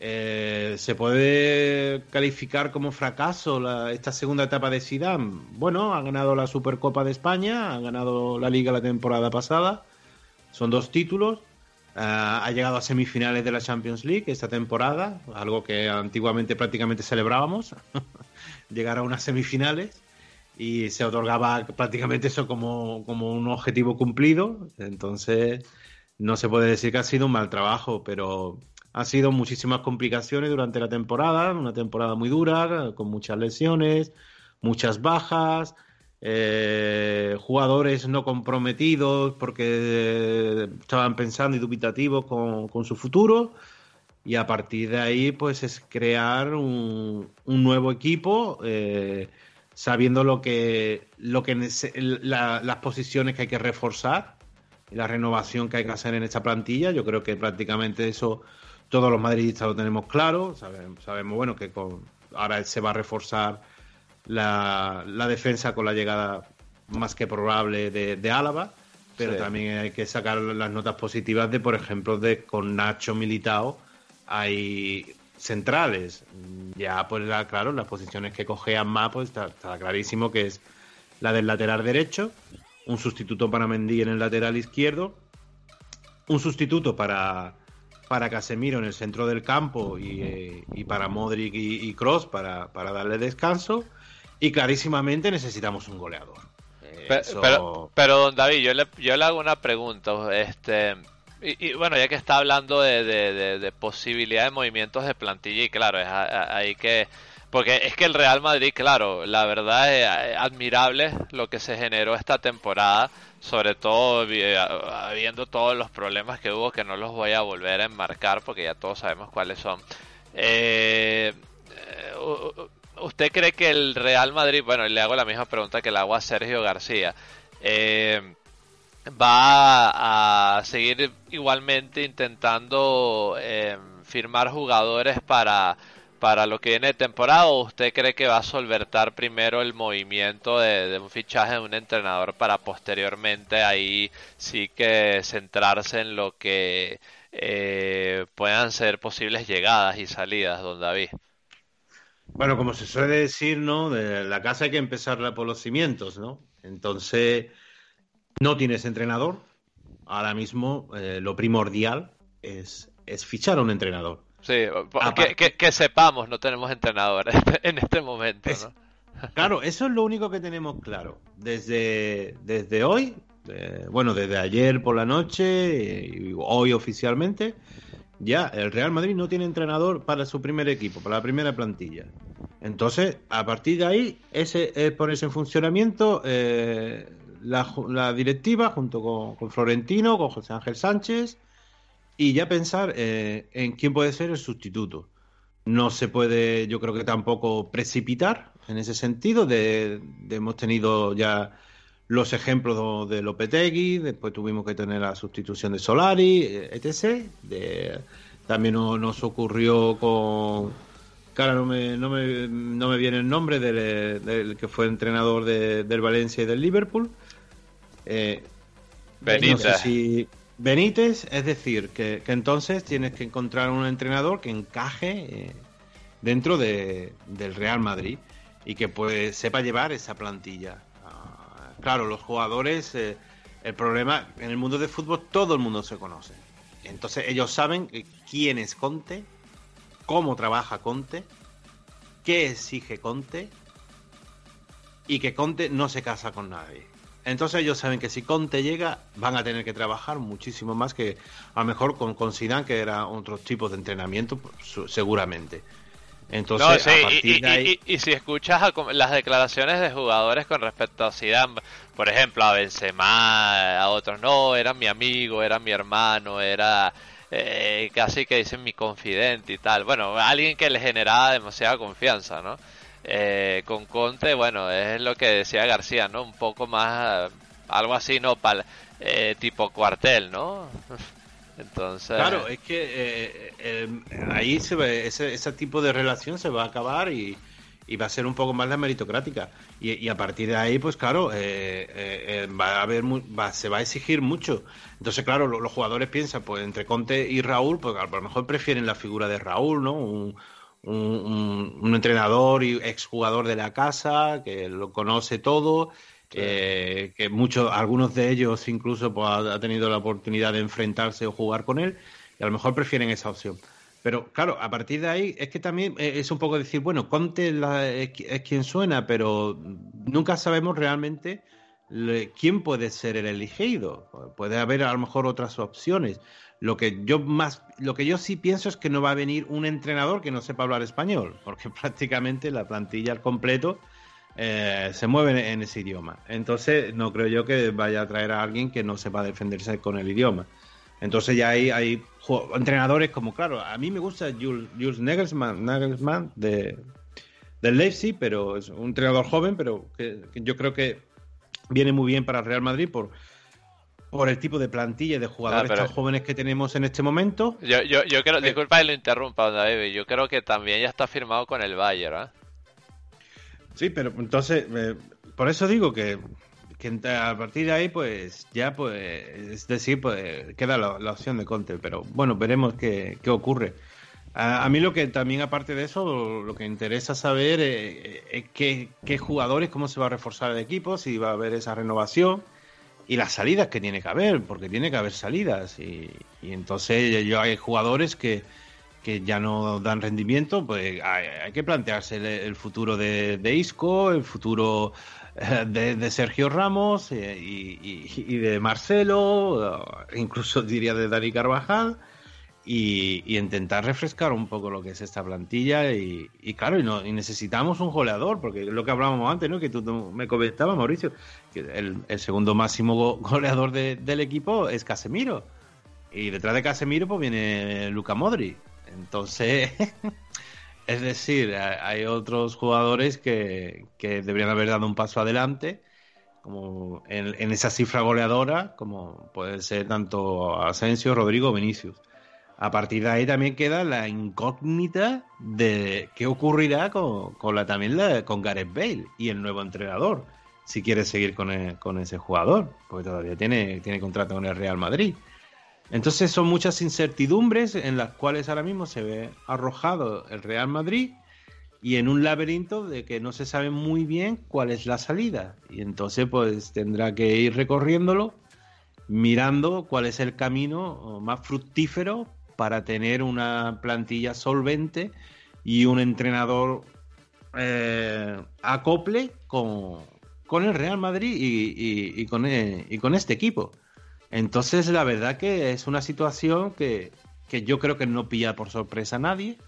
Eh, ¿Se puede calificar como fracaso esta segunda etapa de Zidane? Bueno, ha ganado la Supercopa de España, ha ganado la Liga la temporada pasada, son dos títulos, uh, ha llegado a semifinales de la Champions League esta temporada, algo que antiguamente prácticamente celebrábamos, *laughs* llegar a unas semifinales y se otorgaba prácticamente eso como, como un objetivo cumplido, entonces no se puede decir que ha sido un mal trabajo, pero ha sido muchísimas complicaciones durante la temporada, una temporada muy dura, con muchas lesiones, muchas bajas, eh, jugadores no comprometidos porque eh, estaban pensando y dubitativos con, con, su futuro. Y a partir de ahí, pues es crear un, nuevo equipo, eh, sabiendo lo que, lo que la, las posiciones que hay que reforzar y la renovación que hay que hacer en esta plantilla. Yo creo que prácticamente eso todos los madridistas lo tenemos claro, sabemos, sabemos bueno que con, ahora se va a reforzar la, la, defensa con la llegada más que probable de, de Álava, pero sí. también hay que sacar las notas positivas de, por ejemplo, de con Nacho Militao hay centrales. Ya, pues la, claro, las posiciones que cogean más, pues está, está, clarísimo que es la del lateral derecho, un sustituto para Mendy en el lateral izquierdo, un sustituto para para Casemiro en el centro del campo y, eh, y para Modric y, y Cross para, para, darle descanso. Y clarísimamente necesitamos un goleador. Pero, Eso... pero, pero, don David, yo le, yo le hago una pregunta. Este, y, y bueno, ya que está hablando de, de, de, de, posibilidad de movimientos de plantilla, y claro, es ahí que. Porque es que el Real Madrid, claro, la verdad es admirable lo que se generó esta temporada sobre todo viendo todos los problemas que hubo que no los voy a volver a enmarcar porque ya todos sabemos cuáles son. Eh, ¿Usted cree que el Real Madrid, bueno, le hago la misma pregunta que le hago a Sergio García, eh, va a seguir igualmente intentando eh, firmar jugadores para para lo que viene de temporada usted cree que va a solventar primero el movimiento de, de, un fichaje de un entrenador para posteriormente ahí sí que centrarse en lo que eh, puedan ser posibles llegadas y salidas, don David? Bueno, como se suele decir, ¿no? De la casa hay que empezarla por los cimientos, ¿no? Entonces, no tienes entrenador. Ahora mismo eh, lo primordial es, es fichar a un entrenador. Sí, que, que, que, sepamos, no tenemos entrenador *laughs* en este momento. Es, ¿no? Claro, eso es lo único que tenemos claro. Desde, desde hoy, eh, bueno, desde ayer por la noche y hoy oficialmente, ya el Real Madrid no tiene entrenador para su primer equipo, para la primera plantilla. Entonces, a partir de ahí, ese es ponerse en funcionamiento eh, la, la, directiva junto con, con Florentino, con José Ángel Sánchez y ya pensar eh, en quién puede ser el sustituto. No se puede, yo creo que tampoco precipitar en ese sentido. De, de hemos tenido ya los ejemplos de Lopetegui, después tuvimos que tener la sustitución de Solari, etc. De, también no, nos ocurrió con. Cara, no me, no me, no me viene el nombre del, del que fue entrenador de, del Valencia y del Liverpool. Eh, no sé si Benítez, es decir, que, entonces tienes que encontrar un entrenador que encaje eh, dentro de, del Real Madrid y que pues sepa llevar esa plantilla. Uh, claro, los jugadores, eh, el problema en el mundo del fútbol todo el mundo se conoce. Entonces ellos saben quién es Conte, cómo trabaja Conte, qué exige Conte y que Conte no se casa con nadie. Entonces ellos saben que si Conte llega, van a tener que trabajar muchísimo más que a lo mejor con, con Zidane, que era otro tipo de entrenamiento, pues, seguramente. Entonces, no, sí, a partir y, de ahí... y, y, si escuchas a, las declaraciones de jugadores con respecto a Zidane, por ejemplo, a Benzema, a otros, no, era mi amigo, era mi hermano, era eh, casi que dicen mi confidente y tal. Bueno, alguien que le generaba demasiada confianza, ¿no? Eh, con Conte, bueno, es lo que decía García, ¿no? Un poco más, algo así, ¿no? Pal, eh, tipo cuartel, ¿no? *laughs* Entonces... Claro, es que eh, ahí se ve, ese, ese, tipo de relación se va a acabar y, y va a ser un poco más la meritocrática. Y, a partir de ahí, pues claro, eh, eh, va a haber se va a exigir mucho. Entonces, claro, los jugadores piensan, pues entre Conte y Raúl, pues a lo mejor prefieren la figura de Raúl, ¿no? Un, entrenador y exjugador de la casa, que lo conoce todo. Eh, que muchos, algunos de ellos incluso pues, ha, tenido la oportunidad de enfrentarse o jugar con él, y a lo mejor prefieren esa opción. Pero claro, a partir de ahí es que también eh, es un poco decir, bueno, Conte es, quien suena, pero nunca sabemos realmente quién puede ser el elegido. Puede haber a lo mejor otras opciones. Lo que yo más, lo que yo sí pienso es que no va a venir un entrenador que no sepa hablar español, porque *laughs* prácticamente la plantilla al completo eh, se mueve en ese idioma. Entonces no creo yo que vaya a traer a alguien que no sepa defenderse con el idioma. Entonces ya hay, hay entrenadores como, claro, a mí me gusta Jules, Nagelsmann, Nagelsmann de, del Leipzig, pero es un entrenador joven, pero que, yo creo que viene muy bien para Real Madrid por, por el tipo de plantilla de jugadores tan jóvenes que tenemos en este momento. Yo, yo, yo creo, disculpa que lo interrumpa, David, yo creo que también ya está firmado con el Bayern, ¿eh? Sí, pero entonces, eh, por eso digo que que a partir de ahí, pues ya, pues, es decir, pues queda la, opción de Conte, pero bueno, veremos qué, qué ocurre. A, mí lo que también, aparte de eso, lo que interesa saber eh, es, qué, jugadores, cómo se va a reforzar el equipo, si va a haber esa renovación y las salidas que tiene que haber, porque tiene que haber salidas. Y, entonces yo hay jugadores que, que ya no dan rendimiento, pues hay, que plantearse el, futuro de, Isco, el futuro de, Sergio Ramos eh, y, de Marcelo, incluso diría de Dani Carvajal, y, intentar refrescar un poco lo que es esta plantilla. Y, claro, y, necesitamos un goleador, porque lo que hablábamos antes, ¿no? que tú, me comentabas, Mauricio, que el, segundo máximo *laughs* goleador del equipo es Casemiro. Y detrás de Casemiro pues viene Luca Modri. Entonces, *laughs* Es decir, hay otros jugadores que, deberían haber dado un paso adelante, como en, esa cifra goleadora, como puede ser tanto Asensio, Rodrigo o Vinicius. A partir de ahí también queda la incógnita de qué ocurrirá con, la también con Gareth Bale y el nuevo entrenador, si quiere seguir con, con ese jugador, porque todavía tiene, tiene contrato con el Real Madrid. Entonces son muchas incertidumbres en las cuales ahora mismo se ve arrojado el Real Madrid y en un laberinto de que no se sabe muy bien cuál es la salida. Y entonces pues tendrá que ir recorriéndolo, mirando cuál es el camino más fructífero para tener una plantilla solvente y un entrenador eh, acople con, el Real Madrid y, con, y con este equipo. Entonces, la verdad que es una situación que, yo creo que no pilla por sorpresa a nadie.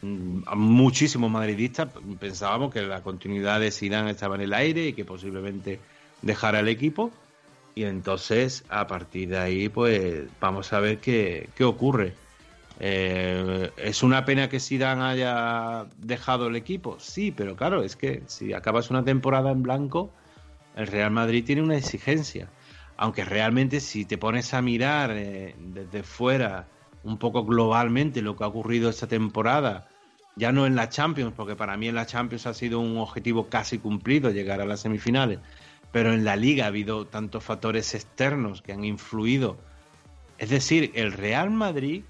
Mm, muchísimos madridistas pensábamos que la continuidad de Zidane estaba en el aire y que posiblemente dejara el equipo. Y entonces, a partir de ahí, pues vamos a ver qué, ocurre. Eh, ¿Es una pena que Zidane haya dejado el equipo? Sí, pero claro, es que si acabas una temporada en blanco, el Real Madrid tiene una exigencia aunque realmente si te pones a mirar eh, desde fuera un poco globalmente lo que ha ocurrido esta temporada, ya no en la Champions, porque para mí en la Champions ha sido un objetivo casi cumplido llegar a las semifinales, pero en la liga ha habido tantos factores externos que han influido. Es decir, el Real Madrid,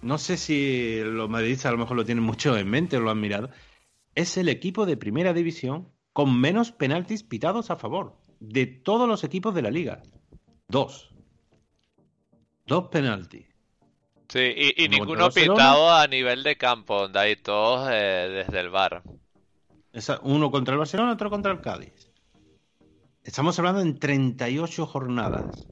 no sé si los madridistas a lo mejor lo tienen mucho en mente o lo han mirado, es el equipo de primera división con menos penaltis pitados a favor de todos los equipos de la liga. Dos. Dos penaltis. Sí, y, ninguno pitado a nivel de campo, donde hay todos eh, desde el bar. uno contra el Barcelona, otro contra el Cádiz. Estamos hablando en 38 jornadas.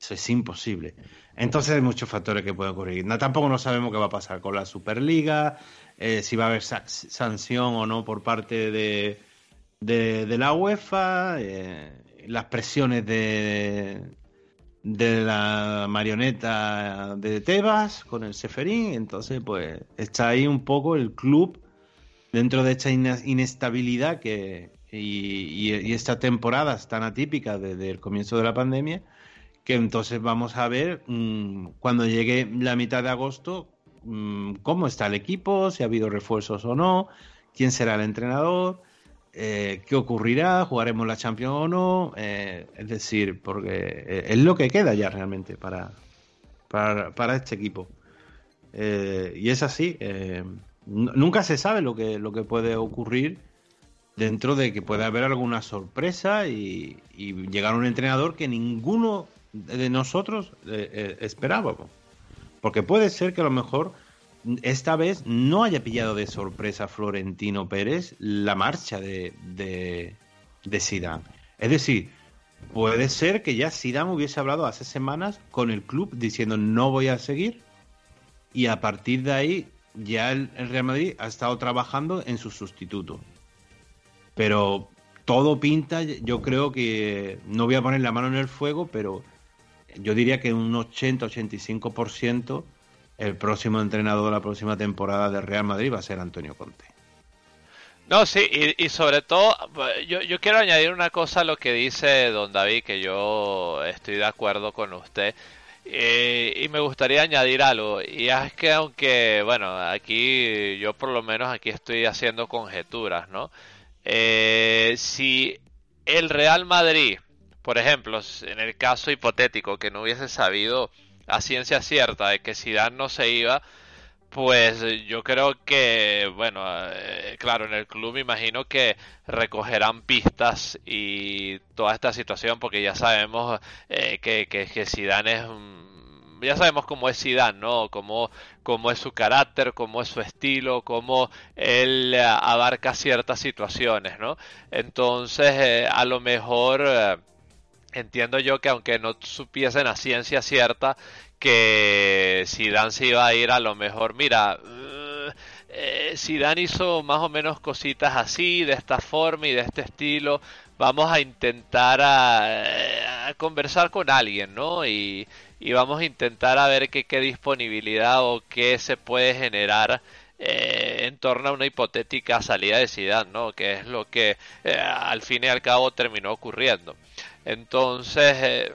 Eso es imposible. Entonces hay muchos factores que pueden ocurrir. Tampoco no sabemos qué va a pasar con la Superliga, eh, si va a haber sanción o no por parte de, de, la UEFA. Eh, las presiones de, de la marioneta de Tebas con el Seferín, entonces pues está ahí un poco el club dentro de esta inestabilidad que y, y, esta temporada tan atípica desde el comienzo de la pandemia, que entonces vamos a ver mm, cuando llegue la mitad de agosto mm, cómo está el equipo, si ha habido refuerzos o no, quién será el entrenador, eh, qué ocurrirá, jugaremos la Champions o no, eh, es decir, porque es lo que queda ya realmente para, para, este equipo. y es así, nunca se sabe lo que, lo que puede ocurrir dentro de que puede haber alguna sorpresa y, llegar un entrenador que ninguno de nosotros esperábamos. Porque puede ser que a lo mejor esta vez no haya pillado de sorpresa Florentino Pérez la marcha de, de, Zidane. Es decir, puede ser que ya Zidane hubiese hablado hace semanas con el club diciendo no voy a seguir y a partir de ahí ya el, Real Madrid ha estado trabajando en su sustituto. Pero todo pinta, yo creo que no voy a poner la mano en el fuego, pero yo diría que un 80-85% el próximo entrenador de la próxima temporada de Real Madrid va a ser Antonio Conte. No, sí, y, sobre todo, yo, yo, quiero añadir una cosa a lo que dice don David, que yo estoy de acuerdo con usted. Eh, y me gustaría añadir algo, y es que aunque, bueno, aquí yo por lo menos aquí estoy haciendo conjeturas, ¿no? Eh, si el Real Madrid, por ejemplo, en el caso hipotético que no hubiese sabido a ciencia cierta de que Zidane no se iba, pues yo creo que, bueno, eh, claro, en el club me imagino que recogerán pistas y toda esta situación, porque ya sabemos eh, que, que, Zidane es ya sabemos cómo es Zidane, ¿no? Cómo, cómo es su carácter, cómo es su estilo, cómo él eh, abarca ciertas situaciones, ¿no? Entonces, a lo mejor entiendo yo que aunque no supiesen a ciencia cierta que Dan se iba a ir a lo mejor, mira, uh, eh, hizo más o menos cositas así, de esta forma y de este estilo, vamos a intentar a, conversar con alguien, ¿no? Y, y, vamos a intentar a ver qué, disponibilidad o qué se puede generar eh, en torno a una hipotética salida de Zidane, ¿no? Que es lo que eh, al fin y al cabo terminó ocurriendo. Entonces, eh,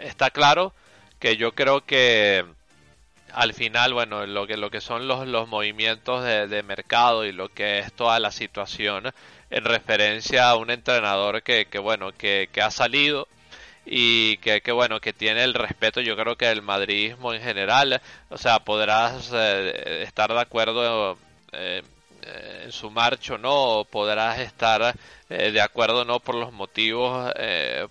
está claro que yo creo que al final, bueno, lo que, lo que son los, movimientos de, mercado y lo que es toda la situación en referencia a un entrenador que, que bueno, que, que ha salido y que, que, bueno que tiene el respeto yo creo que el madridismo en general. O sea podrás eh, estar de acuerdo eh, en su marcho no podrás estar eh, de acuerdo no por los motivos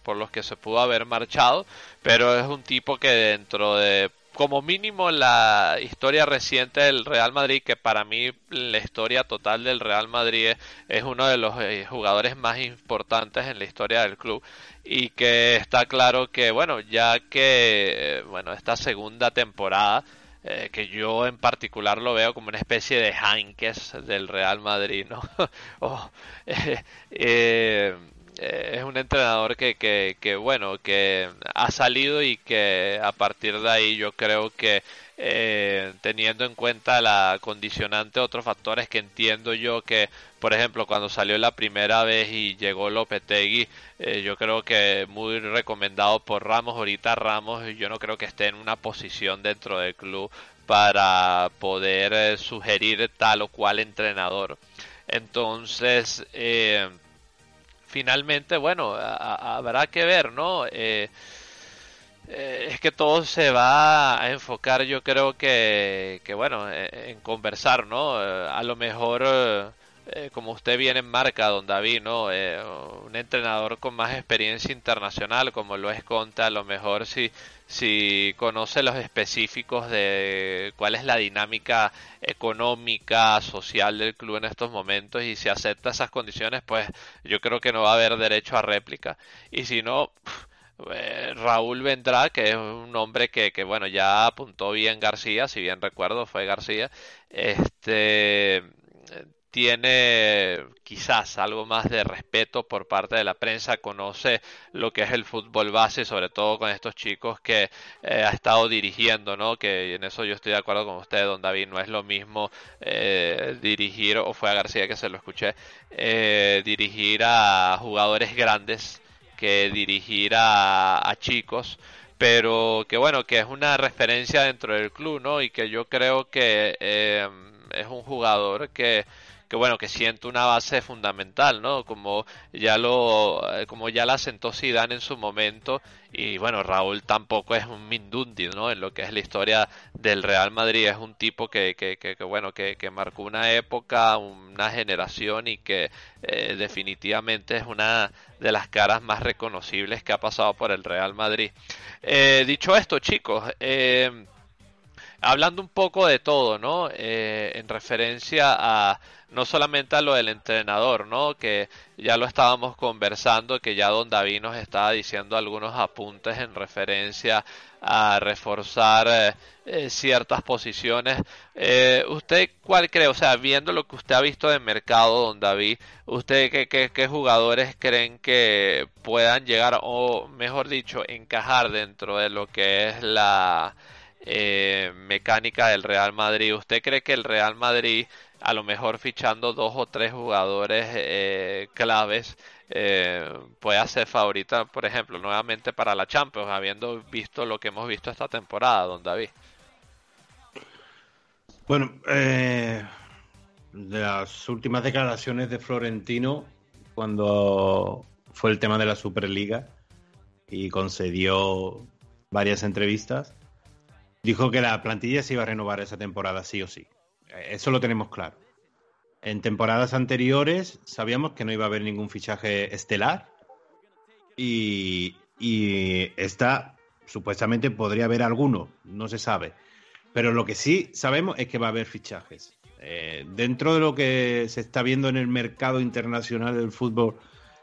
por los que se pudo haber marchado pero es un tipo que dentro de como mínimo la historia reciente del Real Madrid, que para mí la historia total del Real Madrid es, uno de los eh, jugadores más importantes en la historia del club y que está claro que bueno, ya que eh, bueno, esta segunda temporada eh, que yo en particular lo veo como una especie de Heinkes del Real Madrid, ¿no? *laughs* oh, *laughs* eh, eh, es un entrenador que, que, que, bueno, que ha salido y que a partir de ahí yo creo que eh, teniendo en cuenta la condicionante otros factores que entiendo yo que, por ejemplo, cuando salió la primera vez y llegó Lopetegui, eh, yo creo que muy recomendado por Ramos, ahorita Ramos yo no creo que esté en una posición dentro del club para poder sugerir tal o cual entrenador. Entonces, eh, finalmente, bueno, habrá que ver, ¿no? Eh, eh, es que todo se va a enfocar, yo creo que, que bueno, eh, en conversar, ¿no? a lo mejor, como usted viene en marca, don David, ¿no? un entrenador con más experiencia internacional, como lo es Conte, a lo mejor si si conoce los específicos de cuál es la dinámica económica, social del club en estos momentos y si acepta esas condiciones, pues yo creo que no va a haber derecho a réplica. Y si no, eh, Raúl vendrá, que es un hombre que, que, bueno, ya apuntó bien García, si bien recuerdo fue García, este tiene quizás algo más de respeto por parte de la prensa, conoce lo que es el fútbol base, sobre todo con estos chicos que eh, ha estado dirigiendo, ¿no? Que en eso yo estoy de acuerdo con usted, don David, no es lo mismo eh, dirigir, o fue a García que se lo escuché, eh, dirigir a jugadores grandes que dirigir a, a chicos pero que bueno, que es una referencia dentro del club, ¿no? Y que yo creo que es un jugador que que bueno, que siente una base fundamental, ¿no? Como ya lo, como ya la sentó Zidane en su momento y bueno, Raúl tampoco es un Mindundi, ¿no? En lo que es la historia del Real Madrid, es un tipo que, que, que, bueno, que, que, marcó una época, una generación y que eh, definitivamente es una de las caras más reconocibles que ha pasado por el Real Madrid. Eh, dicho esto, chicos, eh, hablando un poco de todo, ¿no? Eh, en referencia a no solamente a lo del entrenador, ¿no? Que ya lo estábamos conversando, que ya Don David nos estaba diciendo algunos apuntes en referencia a reforzar eh, eh, ciertas posiciones. ¿Usted cuál cree? O sea, viendo lo que usted ha visto de mercado, Don David, ¿usted qué, qué, qué jugadores creen que puedan llegar, o mejor dicho, encajar dentro de lo que es la eh, mecánica del Real Madrid. ¿Usted cree que el Real Madrid, a lo mejor fichando dos o tres jugadores eh, claves, eh, puede ser favorita, por ejemplo, nuevamente para la Champions, habiendo visto lo que hemos visto esta temporada, don David? Bueno, de las últimas declaraciones de Florentino, cuando fue el tema de la Superliga y concedió varias entrevistas, dijo que la plantilla se iba a renovar esa temporada sí o sí. Eso lo tenemos claro. En temporadas anteriores sabíamos que no iba a haber ningún fichaje estelar y, esta supuestamente podría haber alguno, no se sabe. Pero lo que sí sabemos es que va a haber fichajes. Eh, dentro de lo que se está viendo en el mercado internacional del fútbol,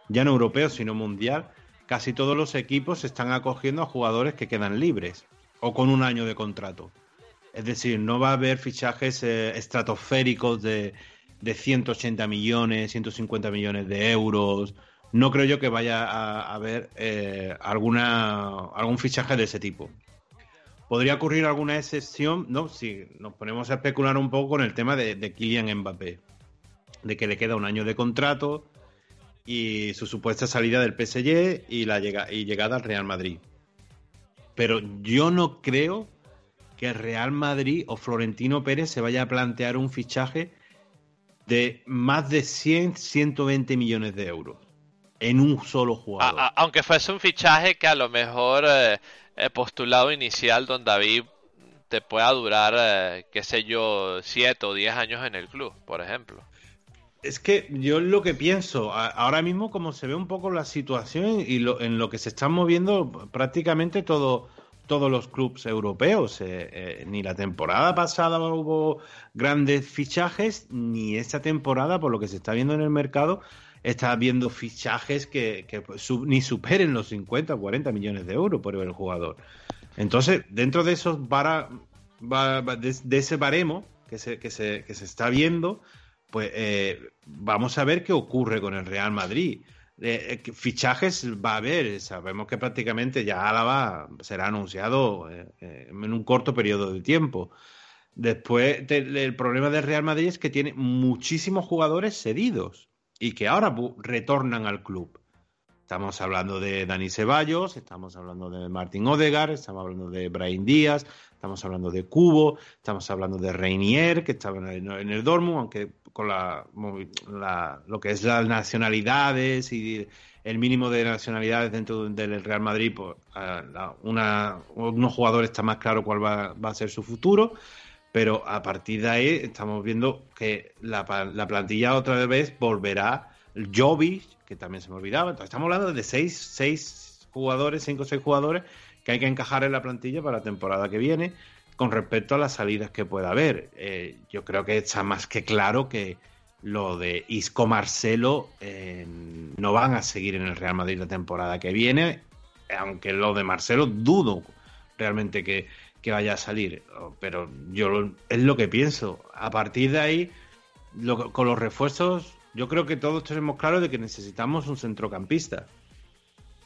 ya no europeo, sino mundial, casi todos los equipos se están acogiendo a jugadores que quedan libres o con un año de contrato. Es decir, no va a haber fichajes eh, estratosféricos de, de 180 millones, 150 millones de euros. No creo yo que vaya a, haber eh, alguna, algún fichaje de ese tipo. Podría ocurrir alguna excepción, ¿no? Si nos ponemos a especular un poco con el tema de, Kylian Mbappé, de que le queda un año de contrato y su supuesta salida del PSG y la y llegada al Real Madrid. Pero yo no creo que Real Madrid o Florentino Pérez se vaya a plantear un fichaje de más de 100, 120 millones de euros en un solo jugador. aunque fuese un fichaje que a lo mejor eh, postulado inicial, don David, te pueda durar, eh, qué sé yo, 7 o 10 años en el club, por ejemplo. Es que yo lo que pienso, ahora mismo como se ve un poco la situación y lo, en lo que se están moviendo prácticamente todo, todos los clubes europeos. Eh, eh, ni la temporada pasada hubo grandes fichajes, ni esta temporada, por lo que se está viendo en el mercado, está viendo fichajes que, ni superen los 50 o 40 millones de euros por el jugador. Entonces, dentro de esos de, ese baremo que se, que se, que se está viendo, pues eh, vamos a ver qué ocurre con el Real Madrid. Eh, eh, fichajes va a haber, sabemos que prácticamente ya Álava será anunciado en un corto periodo de tiempo. Después, el problema del Real Madrid es que tiene muchísimos jugadores cedidos y que ahora retornan al club. Estamos hablando de Dani Ceballos, estamos hablando de Martín Odegar, estamos hablando de Brian Díaz, estamos hablando de Cubo, estamos hablando de Reinier, que estaba en el Dortmund, aunque con la, lo que es las nacionalidades y el mínimo de nacionalidades dentro del Real Madrid, pues, una, unos jugadores está más claro cuál va, a ser su futuro, pero a partir de ahí estamos viendo que la, plantilla otra vez volverá. Jovic, que también se me olvidaba, entonces estamos hablando de seis, seis jugadores, cinco o seis jugadores que hay que encajar en la plantilla para la temporada que viene con respecto a las salidas que pueda haber. Eh, yo creo que está más que claro que lo de Isco Marcelo eh, no van a seguir en el Real Madrid la temporada que viene, aunque lo de Marcelo dudo realmente que, vaya a salir, pero yo es lo que pienso. A partir de ahí, con los refuerzos, yo creo que todos tenemos claro de que necesitamos un centrocampista.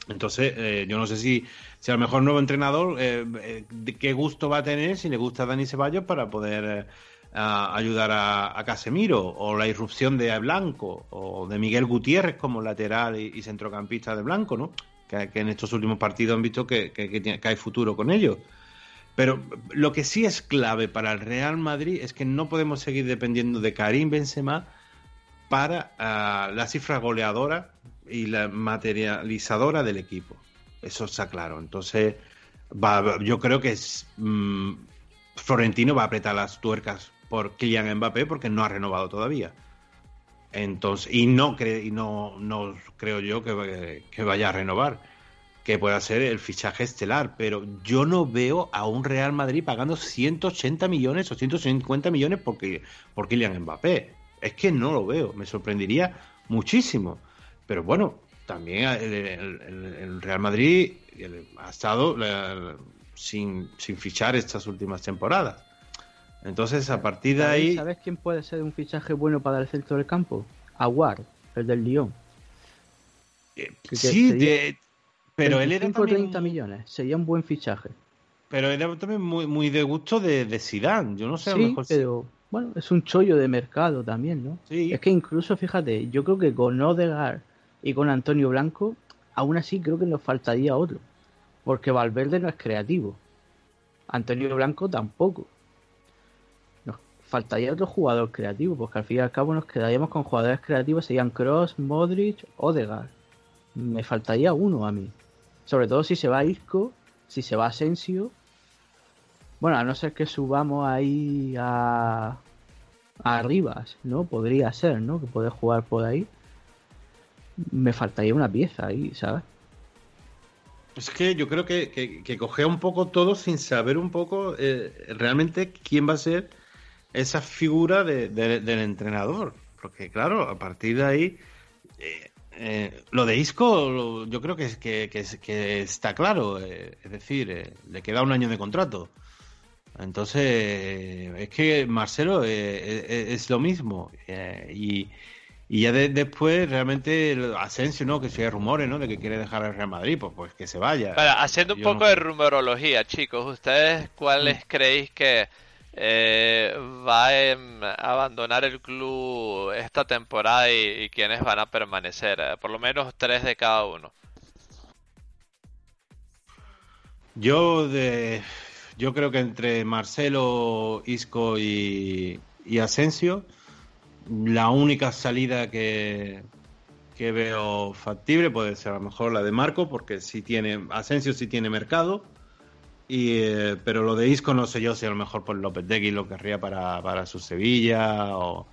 Entonces, eh, yo no sé si, si a lo mejor nuevo entrenador, eh, eh, qué gusto va a tener si le gusta a Dani Ceballos para poder ayudar a, Casemiro, o la irrupción de Blanco, o de Miguel Gutiérrez como lateral y, centrocampista de Blanco, ¿no? Que, en estos últimos partidos han visto que, que, hay futuro con ellos. Pero lo que sí es clave para el Real Madrid es que no podemos seguir dependiendo de Karim Benzema para ah, la cifra goleadora y la materializadora del equipo. Eso está claro. Entonces, yo creo que es, mm, Florentino va a apretar las tuercas por Kylian Mbappé porque no ha renovado todavía. Entonces, y no, cre y no, no creo yo que, que vaya a renovar que pueda ser el fichaje estelar, pero yo no veo a un Real Madrid pagando 180 millones o 150 millones por, por Kylian Mbappé. Es que no lo veo, me sorprendería muchísimo. Pero bueno, también el, Real Madrid ha estado sin, sin fichar estas últimas temporadas. Entonces, a partir de ahí. ¿Sabes quién puede ser un fichaje bueno para el centro del campo? Aguar, el del Lyon. Eh, sí, de, pero él era también... 30 millones, sería un buen fichaje. Pero era también muy, muy de gusto de, de Zidane, yo no sé, sí, pero bueno, es un chollo de mercado también, ¿no? Sí. Es que incluso, fíjate, yo creo que con Odegaard y con Antonio Blanco, aún así creo que nos faltaría otro. Porque Valverde no es creativo. Antonio Blanco tampoco. Nos faltaría otro jugador creativo, porque al fin y al cabo nos quedaríamos con jugadores creativos, serían Cross, Modric, Odegaard. Me faltaría uno a mí. Sobre todo si se va Isco, si se va Asensio. Bueno, a no ser que subamos ahí a, a ¿no? Podría ser, ¿no? Que puede jugar por ahí. Me faltaría una pieza ahí, ¿sabes? Es que yo creo que, que, un poco todo sin saber un poco eh, realmente quién va a ser esa figura del entrenador. Porque claro, a partir de ahí eh, eh, lo de Isco, yo creo que, que, está claro. Eh, es decir, le queda un año de contrato. Entonces, es que Marcelo es, lo mismo. y, ya después, realmente, Asensio, ¿no? Que si hay rumores, ¿no? De que quiere dejar el Real Madrid, pues, pues que se vaya. haciendo un poco de rumorología, chicos, ¿ustedes cuáles mm. creéis que eh, va a abandonar el club esta temporada y, quienes van a permanecer, eh, por lo menos tres de cada uno. Yo de yo creo que entre Marcelo, Isco y, Asensio, la única salida que, que veo factible puede ser a lo mejor la de Marco, porque si tiene, Asensio sí tiene mercado y, eh, pero lo de Isco no sé yo si a lo mejor por López Degui lo querría para, para su Sevilla o,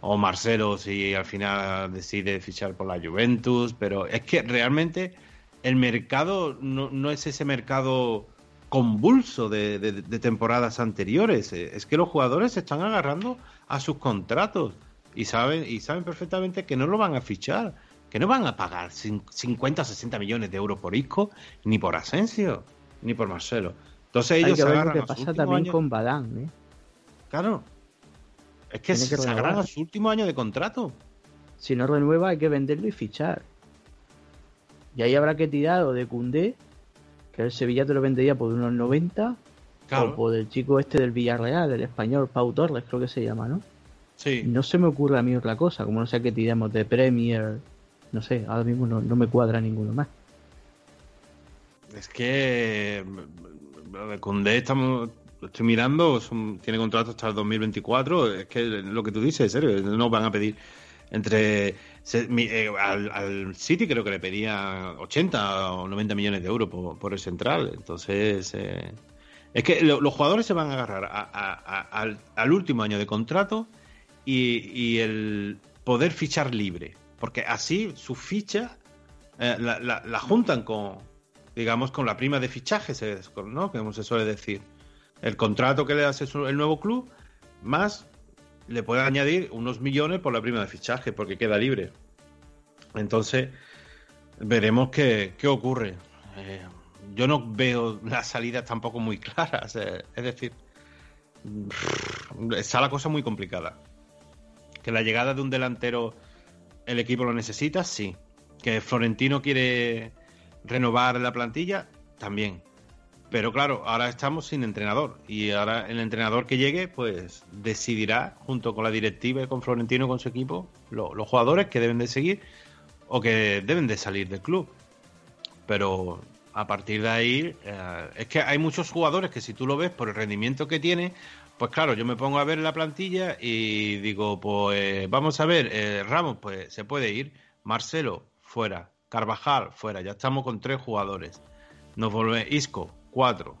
o, Marcelo si al final decide fichar por la Juventus. Pero es que realmente el mercado no, no es ese mercado convulso de, de, temporadas anteriores. Eh, es que los jugadores se están agarrando a sus contratos y saben, y saben perfectamente que no lo van a fichar, que no van a pagar 50 o 60 millones de euros por Isco ni por Asensio ni por Marcelo. Entonces ellos se agarran a pasa también con Badán, ¿eh? Claro. Es que, se, agarran a su último año de contrato. Si no renueva hay que venderlo y fichar. Y ahí habrá que tirar o de Cundé, que el Sevilla te lo vendería por unos 90, o por el chico este del Villarreal, el español, Pau Torres creo que se llama, ¿no? Sí. No se me ocurre a mí otra cosa, como no sé qué tiramos de Premier, no sé, ahora mismo no, no me cuadra ninguno más. Es que D estamos, estoy mirando, tiene contrato hasta el 2024. Es que lo que tú dices, en serio, no van a pedir entre eh, al, City creo que le pedía 80 o 90 millones de euros por, el central. Entonces, eh, es que los jugadores se van a agarrar al, último año de contrato y, el poder fichar libre. Porque así su ficha eh, la juntan con, digamos, con la prima de fichaje, ¿no? Como se suele decir. El contrato que le hace el nuevo club, más le puede añadir unos millones por la prima de fichaje, porque queda libre. Entonces, veremos qué, qué ocurre. Eh, yo no veo las salidas tampoco muy claras. Eh, es decir, está la cosa muy complicada. Que la llegada de un delantero el equipo lo necesita, sí. Que Florentino quiere Renovar la plantilla, también. Pero claro, ahora estamos sin entrenador. Y ahora el entrenador que llegue, pues decidirá junto con la directiva y con Florentino y con su equipo los jugadores que deben de seguir o que deben de salir del club. Pero a partir de ahí, eh, es que hay muchos jugadores que si tú lo ves por el rendimiento que tiene, Pues claro, yo me pongo a ver la plantilla y digo, pues vamos a ver, eh, Ramos, pues se puede ir, Marcelo, fuera, Carvajal, fuera, ya estamos con tres jugadores. Nos volvemos, Isco, cuatro,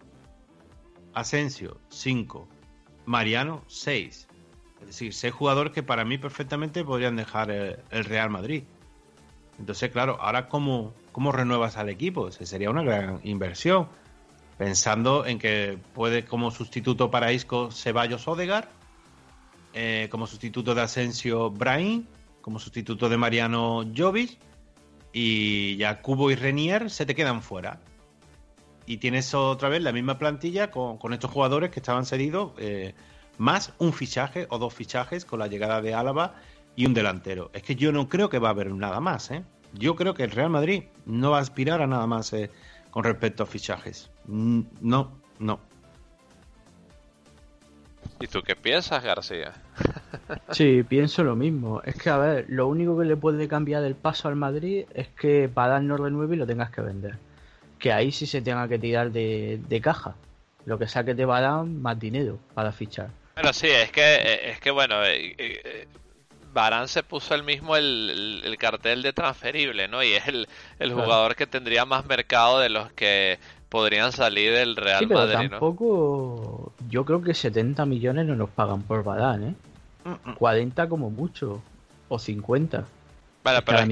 Asensio, cinco, Mariano, seis. Es decir, seis jugadores que para mí perfectamente podrían dejar el, Real Madrid. Entonces, claro, ahora cómo, cómo renuevas al equipo, Ese sería una gran inversión pensando en que puede como sustituto para Isco Ceballos Odegar, eh, como sustituto de Asensio Brain, como sustituto de Mariano Jovic y ya Cubo y Renier se te quedan fuera. Y tienes otra vez la misma plantilla con, estos jugadores que estaban cedidos, eh, más un fichaje o dos fichajes con la llegada de Álava y un delantero. Es que yo no creo que va a haber nada más. ¿eh? Yo creo que el Real Madrid no va a aspirar a nada más con respecto a fichajes. No, no. ¿Y tú qué piensas, García? *laughs* sí, pienso lo mismo. Es que, a ver, lo único que le puede cambiar el paso al Madrid es que para dar no renueve y lo tengas que vender. Que ahí sí se tenga que tirar de, caja. Lo que saque te va a dar más dinero para fichar. Pero sí, es que, es que bueno, eh, eh, Barán se puso el mismo el, cartel de transferible, ¿no? Y es el, jugador que tendría más mercado de los que podrían salir del Real sí, pero Madrid, tampoco, yo creo que 70 millones no nos pagan por Barán, ¿eh? 40 como mucho, o 50. Pero es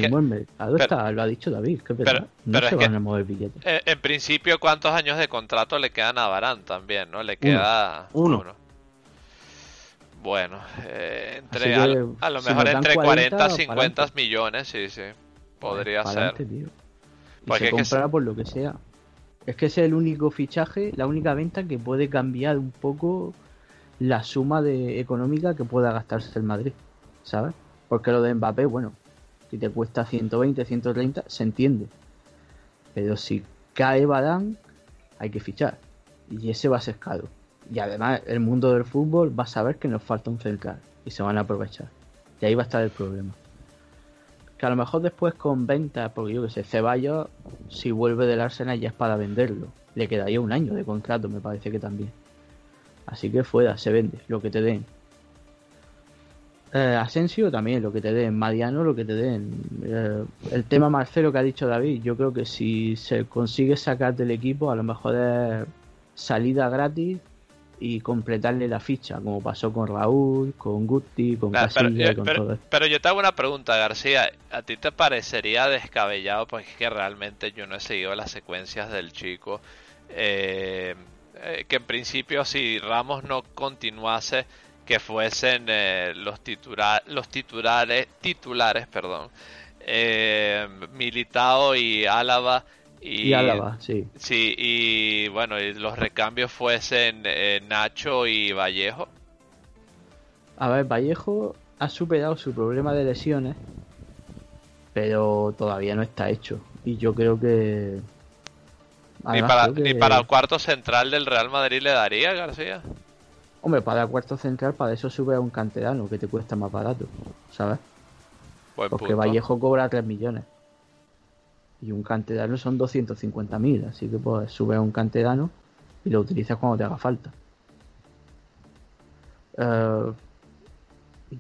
que, está, lo ha dicho David, que pero, no se van a mover billetes. En, principio, ¿cuántos años de contrato le quedan a Barán también, no? Le queda uno. Bueno, eh, entre a, lo mejor entre 40 y 50 millones, sí, sí. Podría ser. Y se comprará por lo que sea. Es que es el único fichaje, la única venta que puede cambiar un poco la suma de económica que pueda gastarse el Madrid, ¿sabes? Porque lo de Mbappé, bueno, si te cuesta 120, 130, se entiende. Pero si cae Badán, hay que fichar. Y ese va a ser caro. Y además el mundo del fútbol va a saber que nos falta un central y se van a aprovechar. Y ahí va a estar el problema. Que a lo mejor después con venta, porque yo que sé, Ceballos, si vuelve del Arsenal ya es para venderlo. Le quedaría un año de contrato, me parece que también. Así que fuera, se vende, lo que te den. Eh, Asensio también, lo que te den. Mariano, lo que te den. Eh, el tema Marcelo que ha dicho David, yo creo que si se consigue sacar del equipo, a lo mejor es salida gratis y completarle la ficha, como pasó con Raúl, con Guti, con Casilla y con todo Pero yo te hago una pregunta, García. ¿A ti te parecería descabellado? Porque es que realmente yo no he seguido las secuencias del chico. Eh, eh, que en principio, si Ramos no continuase, que fuesen eh, los, titular, los titulares, titulares perdón, Militao y Álava y, Álava, sí. Sí, y bueno, y los recambios fuesen eh, Nacho y Vallejo. A ver, Vallejo ha superado su problema de lesiones, pero todavía no está hecho. Y yo creo que. Ni para, ni para el cuarto central del Real Madrid le daría, García. Hombre, para el cuarto central, para eso sube a un canterano que te cuesta más barato, ¿sabes? Porque Vallejo cobra 3 millones y un canterano son 250.000, así que pues sube a un canterano y lo utilizas cuando te haga falta. Eh,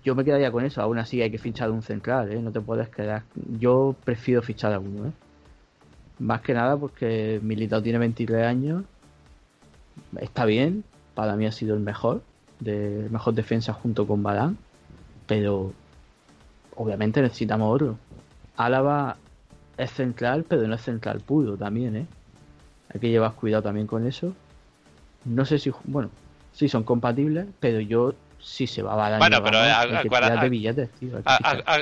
yo me quedaría con eso, aún así hay que fichar un central, ¿eh? no te puedes quedar. Yo prefiero fichar a uno, ¿eh? más que nada porque Militao tiene 23 años, está bien, para mí ha sido el mejor, de mejor defensa junto con Balán, pero obviamente necesitamos otro. Álava es central, pero no es central puro también, ¿eh? Hay que llevar cuidado también con eso. No sé si, bueno, si son compatibles, pero yo si se va a dar bueno, pero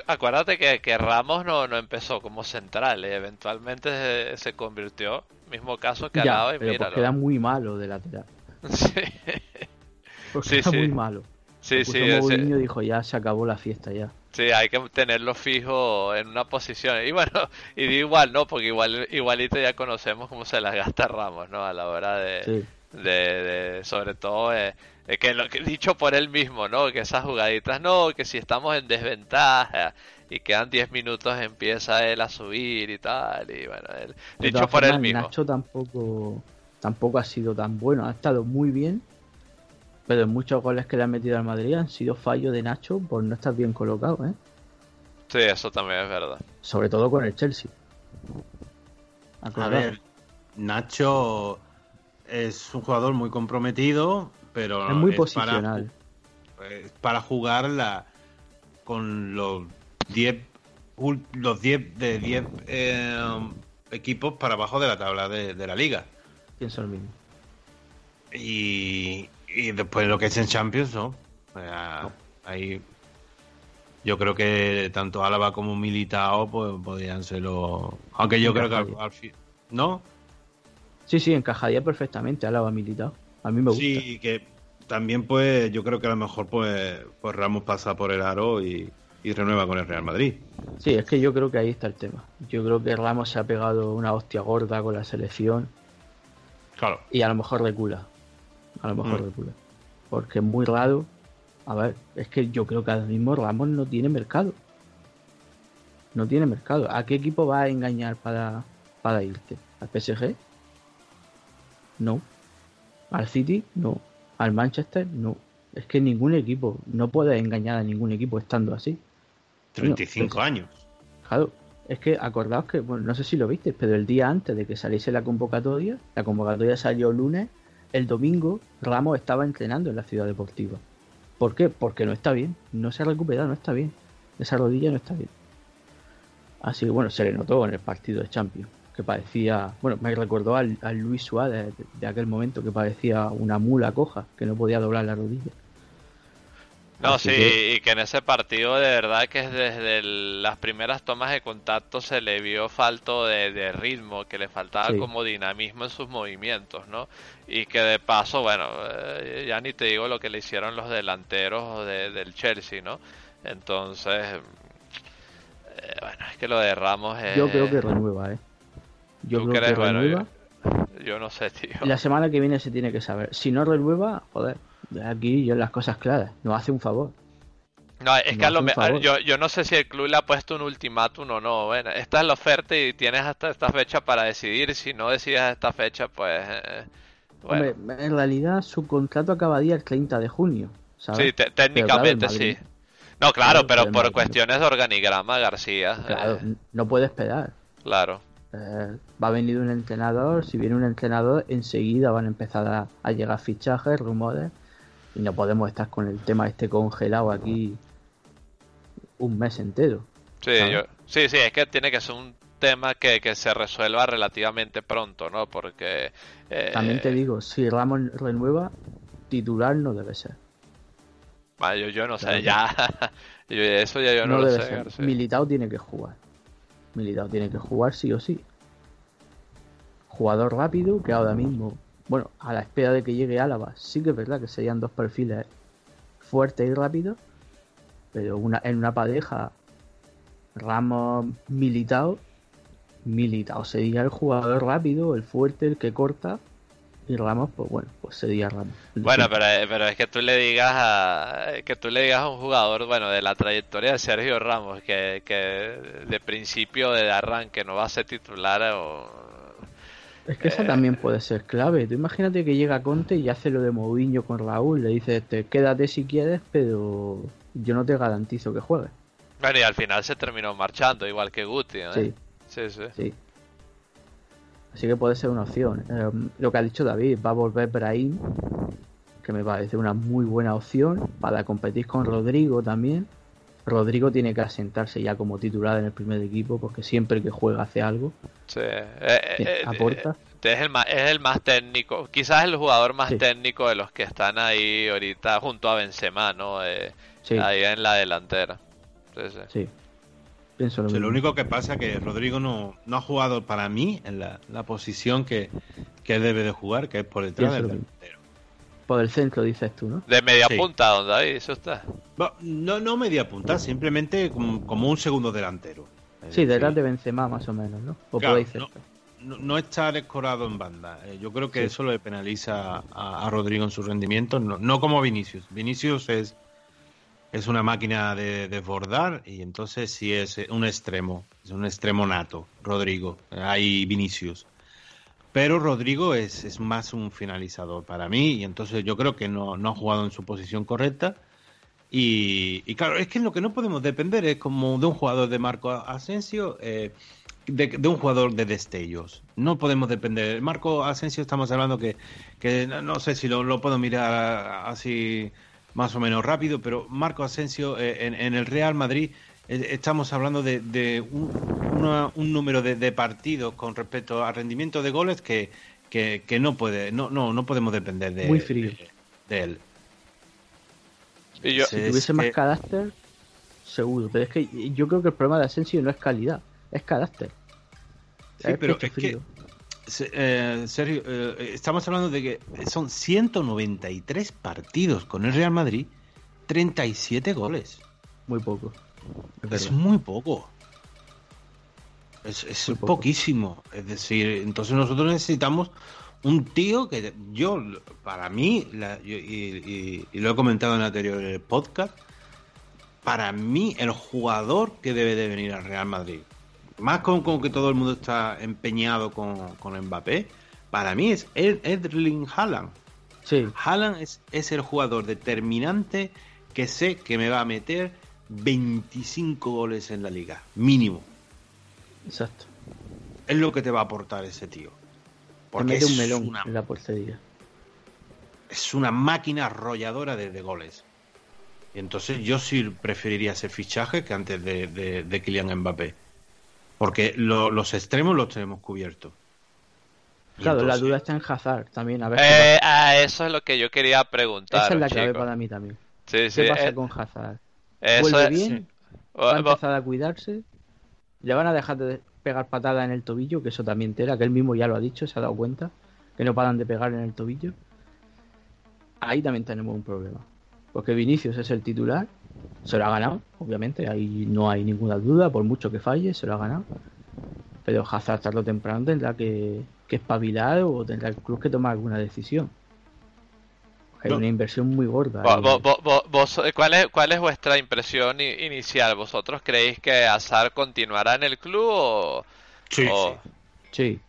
acuérdate, que, que, Ramos no, no empezó como central, ¿eh? eventualmente se, convirtió, mismo caso que ya, y pero queda muy malo de lateral. *laughs* sí. Porque sí, muy malo. Sí, sí. Mourinho dijo ya se acabó la fiesta ya. Sí, hay que tenerlo fijo en una posición. Y bueno, y igual, ¿no? Porque igual, igualito ya conocemos cómo se las gasta Ramos, ¿no? A la hora de, de, sobre todo, eh, que lo que dicho por él mismo, ¿no? Que esas jugaditas, no, que si estamos en desventaja y quedan 10 minutos empieza él a subir y tal. Y bueno, él, dicho por él mismo. Nacho tampoco, tampoco ha sido tan bueno, ha estado muy bien Pero en muchos goles que le han metido al Madrid han sido fallos de Nacho por no estar bien colocado, ¿eh? Sí, eso también es verdad. Sobre todo con el Chelsea. A ver, Nacho es un jugador muy comprometido, pero es muy para- posicional. para jugar la, con los 10 ul- los 10 de 10 eh, equipos para abajo de la tabla de, de la liga. Pienso lo mismo. Y, y después lo que es en Champions, ¿no? O sea, ahí yo creo que tanto Álava como Militao pues, podrían ser los... Aunque yo creo que al, al fin... ¿No? Sí, sí, encajaría perfectamente a la militado. A mí me gusta. Sí, que también pues yo creo que a lo mejor pues, pues Ramos pasa por el aro y, y renueva con el Real Madrid. Sí, es que yo creo que ahí está el tema. Yo creo que Ramos se ha pegado una hostia gorda con la selección Claro. y a lo mejor recula. A lo mejor Mm. recula. Porque es muy raro. A ver, es que yo creo que ahora mismo Ramos no tiene mercado. No tiene mercado. ¿A qué equipo va a engañar para, para irte? ¿Al PSG? No. ¿Al City? No. ¿Al Manchester? No. Es que ningún equipo, no puedes engañar a ningún equipo estando así. 35 pues- años. Claro, es que acordaos que, bueno, no sé si lo visteis, pero el día antes de que saliese la convocatoria, la convocatoria salió el lunes, el domingo Ramos estaba entrenando en la ciudad deportiva. ¿Por qué? Porque no está bien, no se ha recuperado, no está bien. Esa rodilla no está bien. Así que bueno, se le notó en el partido de Champions, que parecía, bueno, me recordó al, Luis Suárez de, de aquel momento, que parecía una mula coja, que no podía doblar la rodilla. No, Así sí, que- y que en ese partido de verdad que desde el- las primeras tomas de contacto se le vio falto de, de ritmo, que le faltaba Sí. como dinamismo en sus movimientos, ¿no? Y que de paso, bueno, eh, ya ni te digo lo que le hicieron los delanteros de- del Chelsea, ¿no? Entonces, eh, bueno, es que lo de Ramos es... Yo creo que renueva, ¿eh? Yo ¿Tú creo crees? que Bueno, renueva. Yo no sé, tío. La semana que viene se tiene que saber. Si no renueva, joder, de aquí yo las cosas claras. Nos hace un favor. No, es No que a lo hace un me- favor. yo, yo no sé si el club le ha puesto un ultimátum o no. Bueno, esta es la oferta y tienes hasta esta fecha para decidir. Si no decides esta fecha, pues. eh, bueno. Hombre, en realidad su contrato acabaría el 30 de junio. ¿sabes? sí, te- claro, técnicamente sí. No, claro, Claro, pero por cuestiones de organigrama, García. Claro, eh, no puede esperar. claro. Eh, va a venir un entrenador. Si viene un entrenador, enseguida van a empezar a, a llegar fichajes, rumores. Y no podemos estar con el tema este congelado aquí un mes entero. Sí, sí, sí, es que tiene que ser un tema que, que se resuelva relativamente pronto, ¿no? Porque. eh, También te digo, si Ramos renueva, titular no debe ser. ah, yo, yo no sé, ya. *laughs* yo- eso ya yo no, no, lo sé, ser. García. Militao tiene que jugar. Militao tiene que jugar sí o sí. Jugador rápido que ahora mismo, bueno, a la espera de que llegue Álava, sí que es verdad que serían dos perfiles fuertes y rápidos, pero una, en una pareja Ramos Militao, Militao sería el jugador rápido, el fuerte, el que corta, y Ramos, pues bueno, pues sería Ramos. Bueno, pero, eh, pero es que tú le digas a que tú le digas a un jugador, bueno, de la trayectoria de Sergio Ramos, que, que de principio de arranque no va a ser titular o Es que esa también puede ser clave. Tú imagínate que llega Conte y hace lo de Mourinho con Raúl. Le dice, te quédate si quieres, pero yo no te garantizo que juegues. bueno, y al final se terminó marchando, igual que Guti, ¿eh? Sí, sí, sí. sí. Así que puede ser una opción. Eh, lo que ha dicho David, va a volver Brahim, que me parece una muy buena opción para competir con Rodrigo también. Rodrigo tiene que asentarse ya como titular en el primer equipo porque siempre que juega hace algo. sí. Eh, eh, eh, aporta. eh, es, el más, es el más técnico, quizás el jugador más Sí. técnico de los que están ahí ahorita junto a Benzema, ¿no? Eh, Sí, Ahí en la delantera. Sí, sí. sí. Pienso lo Sí, lo mismo. único que pasa es que Rodrigo no, no ha jugado para mí en la, la posición que, que él debe de jugar, que es por detrás Pienso del. Por el centro dices tú, ¿no? De media Sí. punta, donde ahí, eso está. No, no, media punta, simplemente como, como un segundo delantero. Sí, detrás de Benzema más o menos, ¿no? O Claro, cerca. no, no estar escorado en banda. Eh, yo creo que Sí. eso le penaliza a, a Rodrigo en su rendimiento, no, no como Vinicius. Vinicius es, es una máquina de desbordar y entonces sí es un extremo, es un extremo nato, Rodrigo. Hay Vinicius. Pero Rodrigo es, es más un finalizador para mí y entonces yo creo que no, no ha jugado en su posición correcta. Y, y claro, es que lo que no podemos depender es como de un jugador de Marco Asensio, eh, de, de un jugador de destellos. No podemos depender. Marco Asensio estamos hablando que, que no, sé si lo, puedo mirar así más o menos rápido, pero Marco Asensio eh, en, en el Real Madrid estamos hablando de, de un, una- un número de, de partidos con respecto al rendimiento de goles que, que, que no puede, no, no, no podemos depender de, Muy frío. de, de él. Y yo, Sí. Si Es tuviese más que- carácter, seguro. Pero es que yo creo que el problema de Asensio no es calidad, es carácter. Sí, pero es que- frío. Se- eh, Sergio, eh, estamos hablando de que son 193 partidos con el Real Madrid, 37 goles. Muy poco. Es muy poco. Es, es Muy poco. poquísimo. Es decir, entonces nosotros necesitamos un tío que yo, para mí, la- yo- y, y- y lo he comentado en el anterior podcast, para mí el jugador que debe de venir al Real Madrid, más con, con que todo el mundo está empeñado con, con Mbappé, para mí es Ed- Erling Haaland. Sí, Haaland es, es el jugador determinante que sé que me va a meter 25 goles en la liga, mínimo. exacto. Es lo que te va a aportar ese tío. Te Porque mete es un melón una, en la portería. es una máquina arrolladora de, de goles. Y entonces yo sí preferiría ese fichaje que antes de, de, de Kylian Mbappé. Porque lo- los extremos los tenemos cubiertos. Claro, la duda está en Hazard también. A ver eh, ah, eso es lo que yo quería preguntar. Esa es la clave chicos. para mí también. Sí, sí, ¿Qué pasa eh, con Hazard? Eso ¿Vuelve es- bien? Oh, ¿Va a empezar a cuidarse? ¿Le van a dejar de pegar patadas en el tobillo? Que eso también tela, que él mismo ya lo ha dicho, se ha dado cuenta. Que no paran de pegar en el tobillo. Ahí también tenemos un problema. Porque Vinicius es el titular, se lo ha ganado, obviamente, ahí no hay ninguna duda, por mucho que falle, se lo ha ganado. Pero Hazard tarde o temprano tendrá que, que espabilar o tendrá el club que tomar alguna decisión. Hay No. una inversión muy gorda. Vo- ahí. vo- vo- vo- vos- ¿cuál, es, ¿Cuál es vuestra impresión inicial? ¿Vosotros creéis que Azar continuará en el club o...? Sí, o- sí.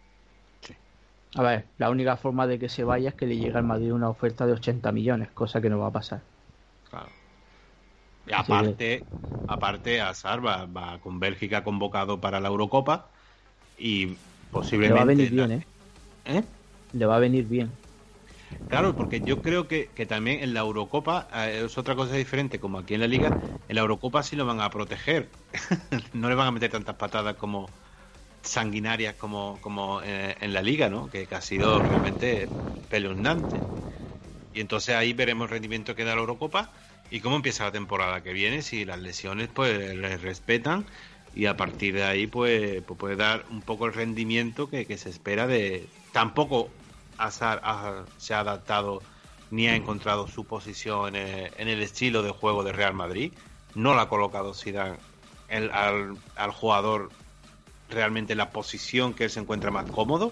A ver, la única forma de que se vaya es que le llegue al Madrid una oferta de 80 millones, cosa que no va a pasar. Claro. Y aparte, aparte Hazard va, va con Bélgica convocado para la Eurocopa y Le posiblemente... va a venir bien, ¿eh? ¿Eh? Le va a venir bien. Claro, porque yo creo que, que también en la Eurocopa eh, es otra cosa diferente, como aquí en la Liga, en la Eurocopa sí lo van a proteger. *laughs* no le van a meter tantas patadas como sanguinarias como, como eh, en la Liga, ¿no? Que, ha sido realmente espeluznante. Y entonces ahí veremos el rendimiento que da la Eurocopa y cómo empieza la temporada que viene, si las lesiones pues les respetan y a partir de ahí pues, pues puede dar un poco el rendimiento que se espera de... Tampoco Hazard ha- se ha adaptado ni ha encontrado su posición en el, en el estilo de juego de Real Madrid. No la ha colocado Zidane el- al, al jugador realmente en la posición que él se encuentra más cómodo.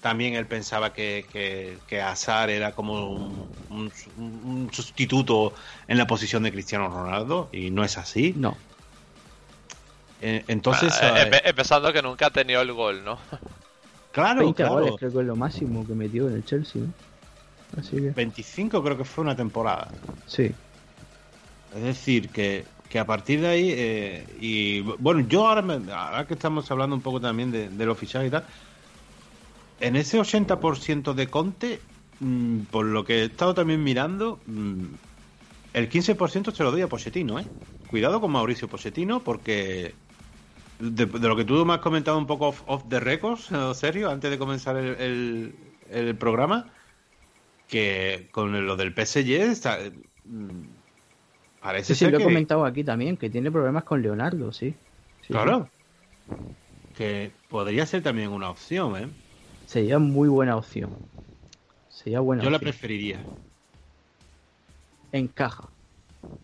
También él pensaba que, que, que Hazard era como un, un- un sustituto en la posición de Cristiano Ronaldo y no es así. No. Eh, Entonces, Ah, eh, empe- empezando que nunca ha tenido el gol, ¿no? Claro, 20 claro. goles creo que es lo máximo que metió en el Chelsea, ¿no? Así que, 25 creo que fue una temporada. sí. Es decir, que, que a partir de ahí, eh, y bueno, yo ahora, me- ahora que estamos hablando un poco también de, de los fichajes y tal, en ese 80% de Conte, mm, por lo que he estado también mirando, mm, el 15% se lo doy a Pochettino, ¿eh? Cuidado con Mauricio Pochettino, porque de, de lo que tú me has comentado un poco off, off the records, ¿no, Sergio, antes de comenzar el, el- el programa, que con lo del PSG está, mm, parece Sí, sí, ser lo he comentado aquí también, que tiene problemas con Leonardo, sí. Sí, claro, que podría ser también una opción, ¿eh? Sería muy buena opción. Sería buena Yo la preferiría. Encaja.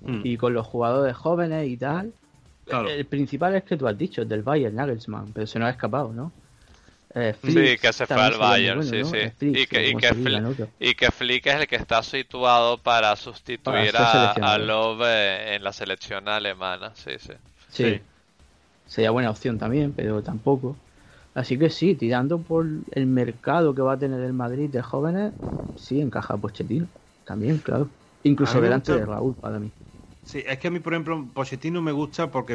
Mm, Y con los jugadores jóvenes y tal. Claro. El principal es que tú has dicho, el del Bayern, Nagelsmann, pero se nos ha escapado, ¿no? Eh, Sí, Flick que se fue al Bayern, bueno, sí, ¿no? sí. Flick, Y que, Flick es el que está situado para sustituir Para a, a Love eh, en la selección alemana, sí, sí. Sí. Sí. Sería buena opción también, pero tampoco. Así que sí, tirando por el mercado que va a tener el Madrid de jóvenes, sí encaja Pochettino. También, claro. Incluso delante de Raúl, para mí. Sí, es que a mí, por ejemplo, Pochettino me gusta porque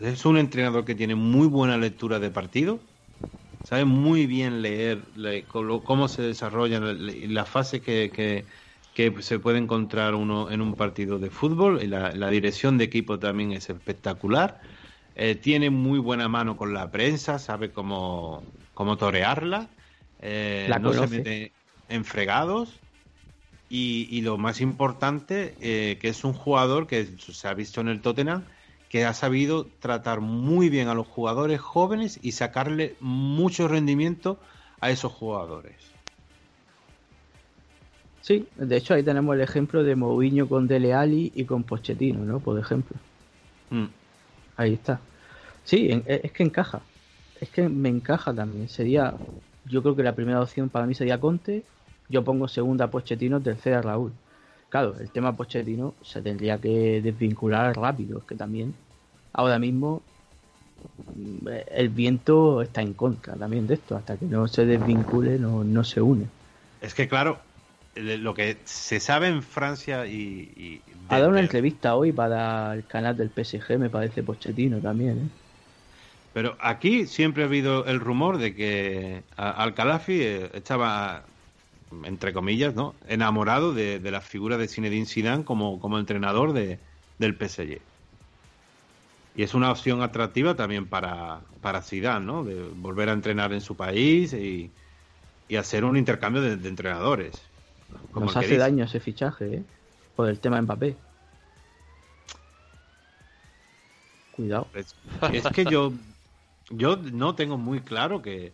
es un entrenador que tiene muy buena lectura de partido, sabe muy bien leer cómo se desarrollan las fases que, se puede encontrar uno en un partido de fútbol, y la, dirección de equipo también es espectacular, eh, tiene muy buena mano con la prensa, sabe cómo, cómo torearla, eh, no se mete en fregados y, lo más importante, eh, que es un jugador que se ha visto en el Tottenham, que ha sabido tratar muy bien a los jugadores jóvenes y sacarle mucho rendimiento a esos jugadores. Sí, de hecho ahí tenemos el ejemplo de Mourinho con Dele Alli y con Pochettino, ¿no? Por ejemplo. Mm. Ahí está. Sí, es que encaja. Es que me encaja también. Sería, yo creo que la primera opción para mí sería Conte yo pongo segunda Pochettino, tercera Raúl. Claro, el tema Pochettino se tendría que desvincular rápido, es que también ahora mismo mm, el viento está en contra también de esto, hasta que no se desvincule no, se une. Es que claro, lo que se sabe en Francia y... ha dado una entrevista hoy para el canal del PSG, me parece Pochettino también. ¿eh? Pero aquí siempre ha habido el rumor de que Al-Khalafi eh, estaba entre comillas, ¿no? enamorado de, la figura de Zinedine Zidane como, como entrenador de, del PSG. Y es una opción atractiva también para, para Zidane, ¿no? De volver a entrenar en su país y, hacer un intercambio de, entrenadores. Nos hace daño ese fichaje, ¿eh? Por el tema Mbappé. Cuidado. es que yo, yo no tengo muy claro que,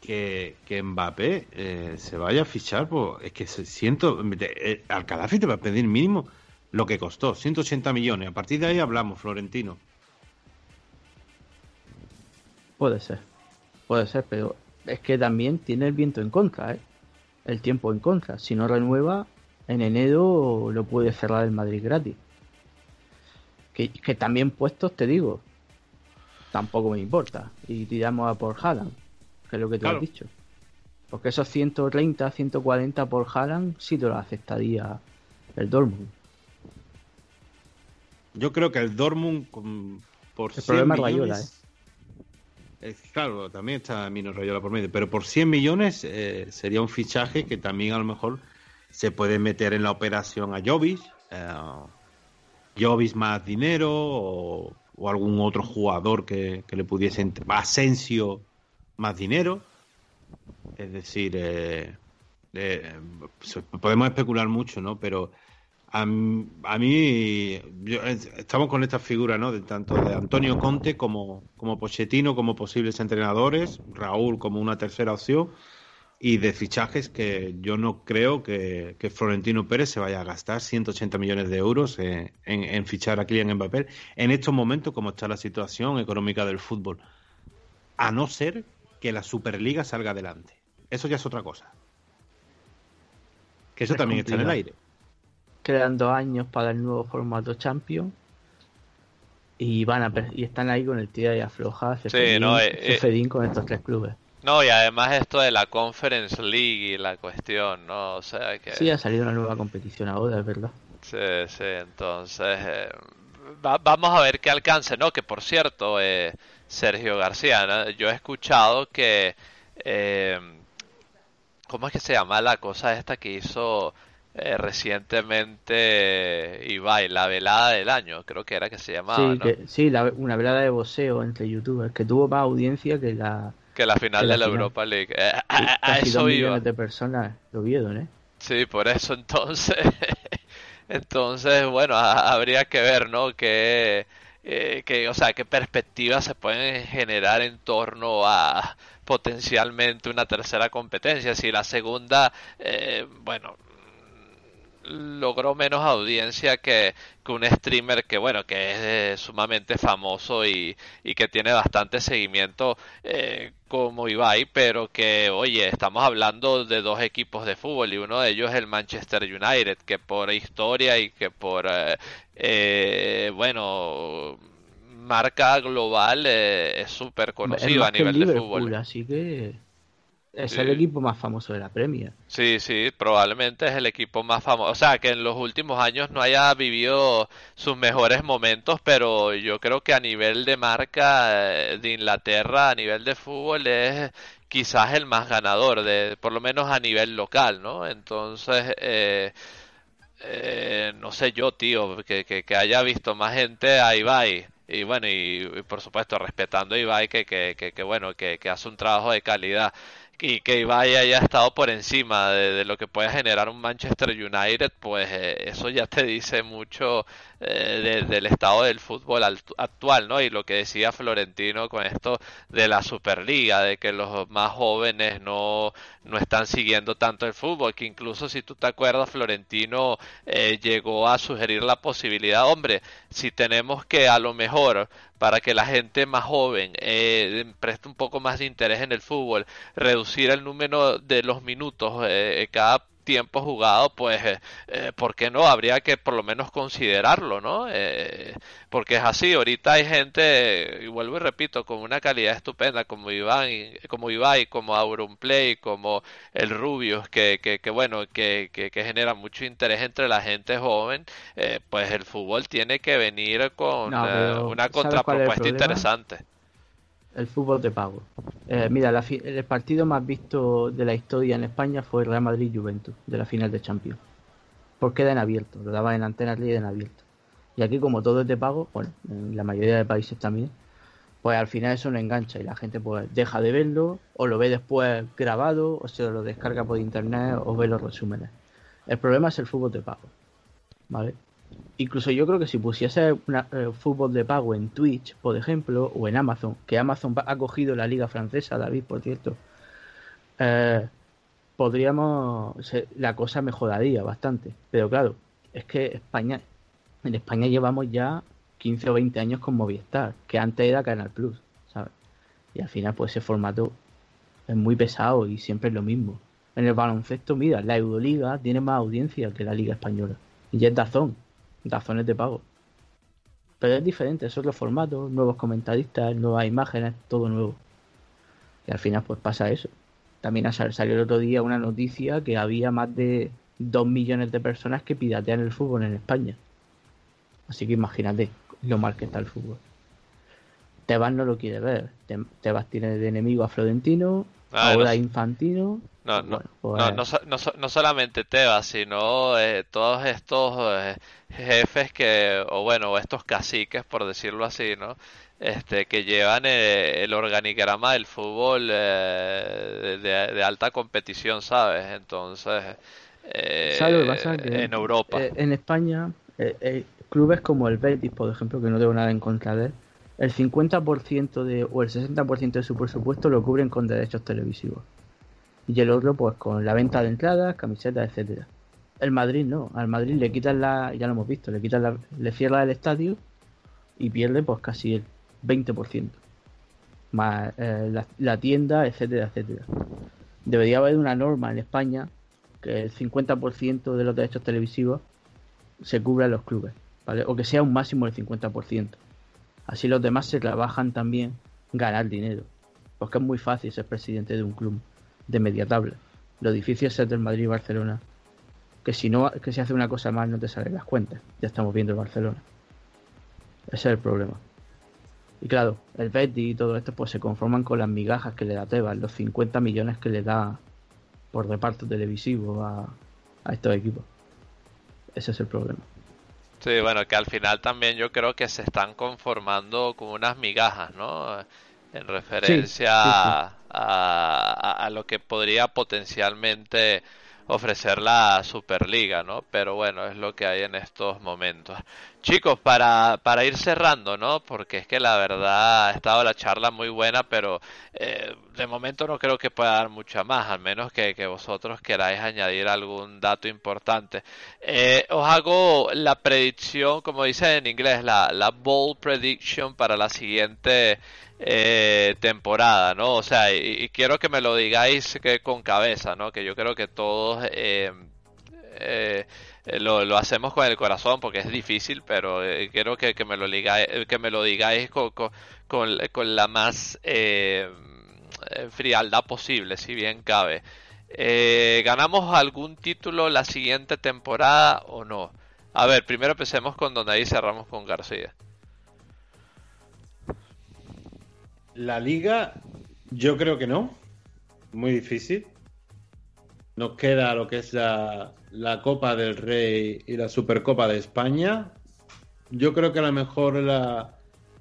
que, que Mbappé eh, se vaya a fichar, pues es que siento, eh, Alcalafi te va a pedir mínimo lo que costó, 180 millones. A partir de ahí hablamos, Florentino. Puede ser, puede ser, pero es que también tiene el viento en contra, ¿eh? el tiempo en contra. Si no renueva, en enero lo puede cerrar el Madrid gratis. Que, que también puestos, te digo, tampoco me importa. Y tiramos a por Haaland que es lo que te has dicho. Porque esos 130, 140 por Haaland sí te lo aceptaría el Dortmund. Yo creo que el Dortmund por el 100 problema millones, ¿eh? claro, también está Mino Rayola por medio, pero por 100 millones eh, sería un fichaje que también a lo mejor se puede meter en la operación a Jovis, eh, Jovis más dinero o, algún otro jugador que, que le pudiese Asensio más dinero. Es decir, eh, eh, podemos especular mucho, ¿no? Pero a, mí, estamos con esta figura, ¿no? De tanto de Antonio Conte como, como Pochettino, como posibles entrenadores, Raúl como una tercera opción, y de fichajes que yo no creo que, Florentino Pérez se vaya a gastar 180 millones de euros en, en, fichar a Kylian Mbappé en estos momentos, como está la situación económica del fútbol. A no ser que la Superliga salga adelante. Eso ya es otra cosa. Que eso también está en el aire. Quedan dos años para el nuevo formato Champions y van a y están ahí con el tira y afloja sí, no, eh, eh, con estos tres clubes. No, y además esto de la Conference League y la cuestión, ¿no? O sea que... Sí, ha salido una nueva competición ahora, es verdad. Sí, sí, entonces... Eh, vamos a ver qué alcance, ¿no? Que por cierto, eh, Sergio García. Yo he escuchado que... Eh, ¿Cómo es que se llama la cosa esta que hizo eh, recientemente Ibai? La velada del año, creo que era que se llamaba. Sí, una velada de boxeo entre youtubers que tuvo más audiencia que la... Que la final de la, Europa League. Eh, a, eso millones de personas lo vieron, ¿eh? Sí, por eso entonces... *laughs* entonces, bueno, habría que ver, ¿no? Que eh, que, o sea, qué perspectivas se pueden generar en torno a potencialmente una tercera competencia. Si la segunda, eh, bueno, logró menos audiencia que, que, un streamer que bueno que es eh, sumamente famoso y, y, que tiene bastante seguimiento eh, como Ibai pero que oye estamos hablando de dos equipos de fútbol y uno de ellos es el Manchester United que por historia y que por eh, bueno marca global eh, es súper conocido a nivel de fútbol. Así que es el equipo más famoso de la Premier. Sí, sí, probablemente es el equipo más famoso. O sea, que en los últimos años no haya vivido sus mejores momentos, pero yo creo que a nivel de marca eh, de Inglaterra, a nivel de fútbol, es quizás el más ganador, de, por lo menos a nivel local, ¿no? Entonces, eh, eh, no sé yo, tío, que, que, haya visto más gente a Ibai. Y bueno, y, por supuesto respetando a Ibai, que, que, que bueno, que, que hace un trabajo de calidad y que Ibai haya estado por encima de, lo que puede generar un Manchester United, pues eh, eso ya te dice mucho eh, del estado del fútbol actual, ¿no? Y lo que decía Florentino con esto de la Superliga, de que los más jóvenes no, no están siguiendo tanto el fútbol, que incluso si tú te acuerdas, Florentino eh, llegó a sugerir la posibilidad, hombre, si tenemos que a lo mejor para que la gente más joven eh, preste un poco más de interés en el fútbol, reducir el número de los minutos eh, cada tiempo jugado, pues, eh, eh, ¿por qué no? Habría que por lo menos considerarlo, ¿no? Eh, porque es así, ahorita hay gente, y vuelvo y repito, con una calidad estupenda, como Iván, como Ibai, como Auronplay, como el Rubius, que, que, que bueno, que, que, que, genera mucho interés entre la gente joven, pues el fútbol tiene que venir con una contrapropuesta interesante el fútbol de pago. Eh, mira, el partido más visto de la historia en España fue Real Madrid-Juventus, de la final de Champions. Porque era en abierto, lo daban en antenas y en abierto. Y aquí, como todo es de pago, bueno, en la mayoría de países también, pues al final eso no engancha y la gente pues deja de verlo, o lo ve después grabado, o se lo descarga por internet, o ve los resúmenes. El problema es el fútbol de pago. ¿Vale? Incluso yo creo que si pusiese un eh, fútbol de pago en Twitch, por ejemplo, o en Amazon, que Amazon ha cogido la liga francesa, David, por cierto, eh, podríamos, la cosa mejoraría bastante. Pero claro, es que España, en España llevamos ya 15 o 20 años con Movistar, que antes era Canal Plus, ¿sabes? Y al final, pues ese formato es muy pesado y siempre es lo mismo. En el baloncesto, mira, la Euroliga tiene más audiencia que la Liga Española. Y es Dazón, razones de pago. Pero es diferente, es otro formato, nuevos comentaristas, nuevas imágenes, todo nuevo. Y al final pues pasa eso. También salió el otro día una noticia que había más de 2 millones de personas que piratean el fútbol en España. Así que imagínate lo mal que está el fútbol. Tebas no lo quiere ver. Tebas tiene de enemigo a Florentino, ah, ahora Infantino. No, no, pues no, no, no, solamente Tebas, sino eh, todos estos eh, jefes que, o bueno, estos caciques, por decirlo así, ¿no? Este, que llevan eh, el organigrama del fútbol de, alta competición, ¿sabes? Entonces, en Europa. en España, clubes como el Betis, por ejemplo, que no tengo nada en contra de él, el 50% de, o el 60% de su presupuesto lo cubren con derechos televisivos. Y el otro, pues con la venta de entradas, camisetas, etcétera. El Madrid no, al Madrid le quitan la, ya lo hemos visto, le quitan la, le cierra el estadio y pierde pues casi el 20%. Más eh, la, tienda, etcétera, etcétera. Debería haber una norma en España que el 50% de los derechos televisivos se cubra en los clubes, ¿vale? O que sea un máximo del 50%. Así los demás se trabajan también ganar dinero. Porque es muy fácil ser presidente de un club de media tabla. Lo difícil es ser del Madrid y Barcelona. Que si no, que si hace una cosa mal no te salen las cuentas. Ya estamos viendo el Barcelona. Ese es el problema. Y claro, el Betty y todo esto pues se conforman con las migajas que le da Tebas, los 50 millones que le da por reparto televisivo a, a estos equipos. Ese es el problema. Sí, bueno, que al final también yo creo que se están conformando como unas migajas, ¿no? En referencia A, a, lo que podría potencialmente ofrecer la Superliga, ¿no? Pero bueno, es lo que hay en estos momentos. Chicos, para, para ir cerrando, ¿no? Porque es que la verdad ha estado la charla muy buena, pero eh, de momento no creo que pueda dar mucha más, al menos que, que vosotros queráis añadir algún dato importante. Eh, os hago la predicción, como dice en inglés, la, la bold prediction para la siguiente eh, temporada, ¿no? O sea, y, quiero que me lo digáis que con cabeza, ¿no? Que yo creo que todos eh, eh, lo, lo, hacemos con el corazón porque es difícil, pero quiero que, que, me lo digáis, que me lo digáis con, con, con, la más frialdad posible, si bien cabe. ¿Ganamos algún título la siguiente temporada o no? A ver, primero empecemos con donde ahí cerramos con García. La liga, yo creo que no. Muy difícil. Nos queda lo que es la, la Copa del Rey y la Supercopa de España. Yo creo que a lo mejor la,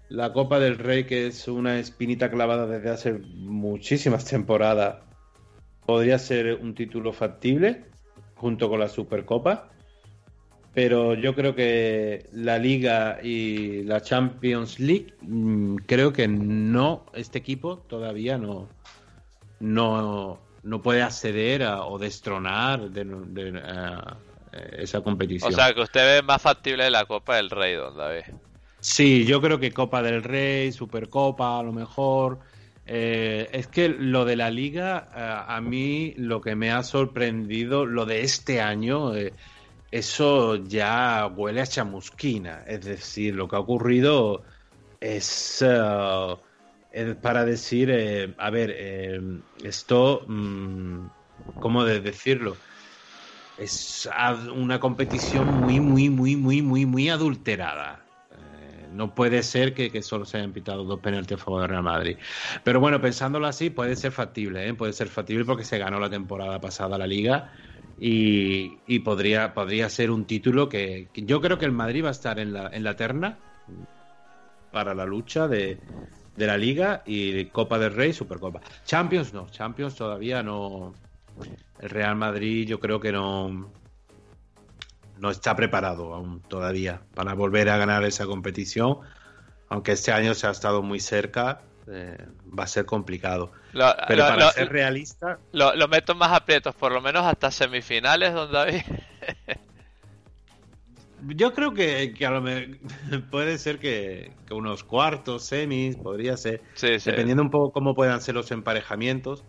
la Copa del Rey, que es una espinita clavada desde hace muchísimas temporadas, podría ser un título factible junto con la Supercopa. Pero yo creo que la Liga y la Champions League, mm, creo que no, este equipo todavía no, no, no puede acceder a, o destronar de, esa competición. O sea, que usted ve más factible la Copa del Rey, don David. Sí, yo creo que Copa del Rey, Supercopa, a lo mejor. Eh, es que lo de la liga, eh, a mí lo que me ha sorprendido, lo de este año, eh, eso ya huele a chamusquina. Es decir, lo que ha ocurrido es, para decir, a ver, esto, mm, ¿cómo de decirlo? Es una competición muy, muy, muy, muy, muy, muy adulterada no puede ser que, solo se hayan pitado dos penaltis a favor de Real Madrid. Pero bueno, pensándolo así, puede ser factible, ¿eh? puede ser factible porque se ganó la temporada pasada la liga y, podría, podría ser un título que, yo creo que el Madrid va a estar en la, en la terna para la lucha de, de la liga y Copa del Rey, Supercopa. Champions no, Champions todavía no. El Real Madrid yo creo que no, no está preparado aún todavía para volver a ganar esa competición. Aunque este año se ha estado muy cerca, eh, va a ser complicado. Pero para ser realista. Lo, meto más aprietos, por lo menos hasta semifinales, don David. *laughs* Yo creo que, a lo mejor *laughs* puede ser que, unos cuartos, semis, podría ser. Dependiendo un poco cómo puedan ser los emparejamientos.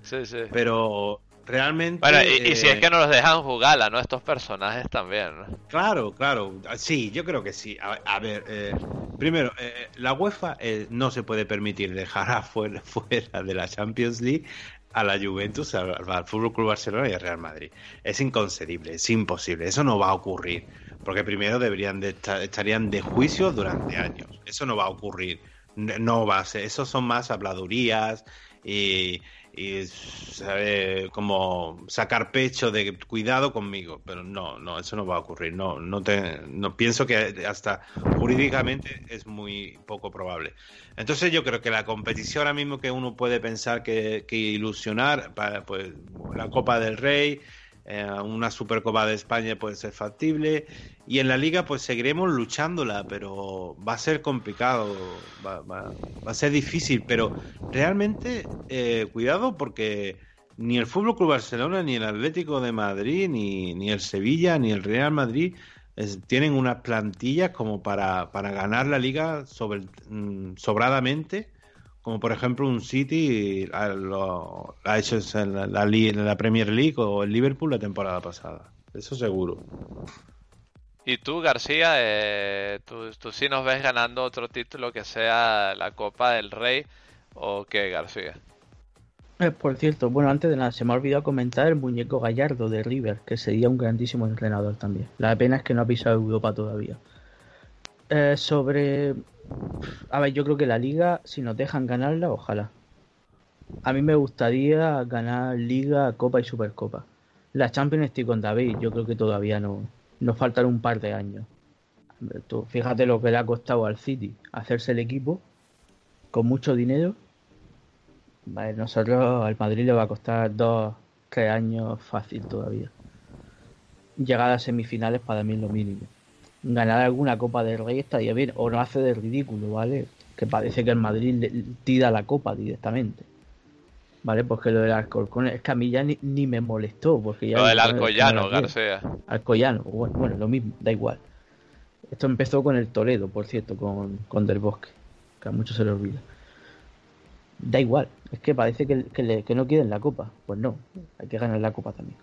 Pero realmente. Bueno, y, si es eh, que no los dejan jugar a Estos personajes también, Claro, claro. Sí, yo creo que sí. A, ver, eh, primero, eh, la UEFA no se puede permitir dejar *laughs* afuera, fuera de la Champions League a la Juventus, al, al Fútbol Club Barcelona y al Real Madrid. Es inconcebible, es imposible. Eso no va a ocurrir. Porque primero deberían de estar, estarían de juicio durante años. Eso no va a ocurrir. No va a ser. Eso son más habladurías y y sabe como sacar pecho de cuidado conmigo, pero no, no, eso no va a ocurrir. No, no te, no pienso que hasta jurídicamente es muy poco probable. Entonces yo creo que la competición ahora mismo que uno puede pensar que, que ilusionar, pues la Copa del Rey, eh, una Supercopa de España puede ser factible. Y en la liga pues seguiremos luchándola, pero va a ser complicado, va, a ser difícil, pero realmente eh, cuidado porque ni el Fútbol Club Barcelona, ni el Atlético de Madrid, ni, ni el Sevilla, ni el Real Madrid tienen unas plantillas como para, para ganar la liga sobre, mm, sobradamente como por ejemplo un City lo, ha hecho en la, Premier League o el Liverpool la temporada pasada. Eso seguro. Y tú, García, eh, ¿tú, tú sí nos ves ganando otro título que sea la Copa del Rey o qué, García? Eh, por cierto, bueno, antes de nada, se me ha olvidado comentar el muñeco Gallardo de River, que sería un grandísimo entrenador también. La pena es que no ha pisado Europa todavía. Eh, sobre a ver, yo creo que la liga, si nos dejan ganarla, ojalá. A mí me gustaría ganar Liga, Copa y Supercopa. La Champions estoy con David, yo creo que todavía no. Nos faltan un par de años. fíjate lo que le ha costado al City hacerse el equipo con mucho dinero. Vale, nosotros al Madrid le va a costar dos, tres años fácil todavía. Llegar a semifinales para mí es lo mínimo ganar alguna Copa del Rey estaría bien, o no hace de ridículo, ¿vale? Que parece que el Madrid le tira la Copa directamente. ¿Vale? Porque lo del Alcorcón es que a mí ya ni, me molestó. Porque ya lo del Alcoyano, García. Alcoyano, bueno, bueno, lo mismo, da igual. Esto empezó con el Toledo, por cierto, con, con Del Bosque, que a muchos se le olvida. Da igual, es que parece que, que, no quieren la copa. Pues no, hay que ganar la copa también.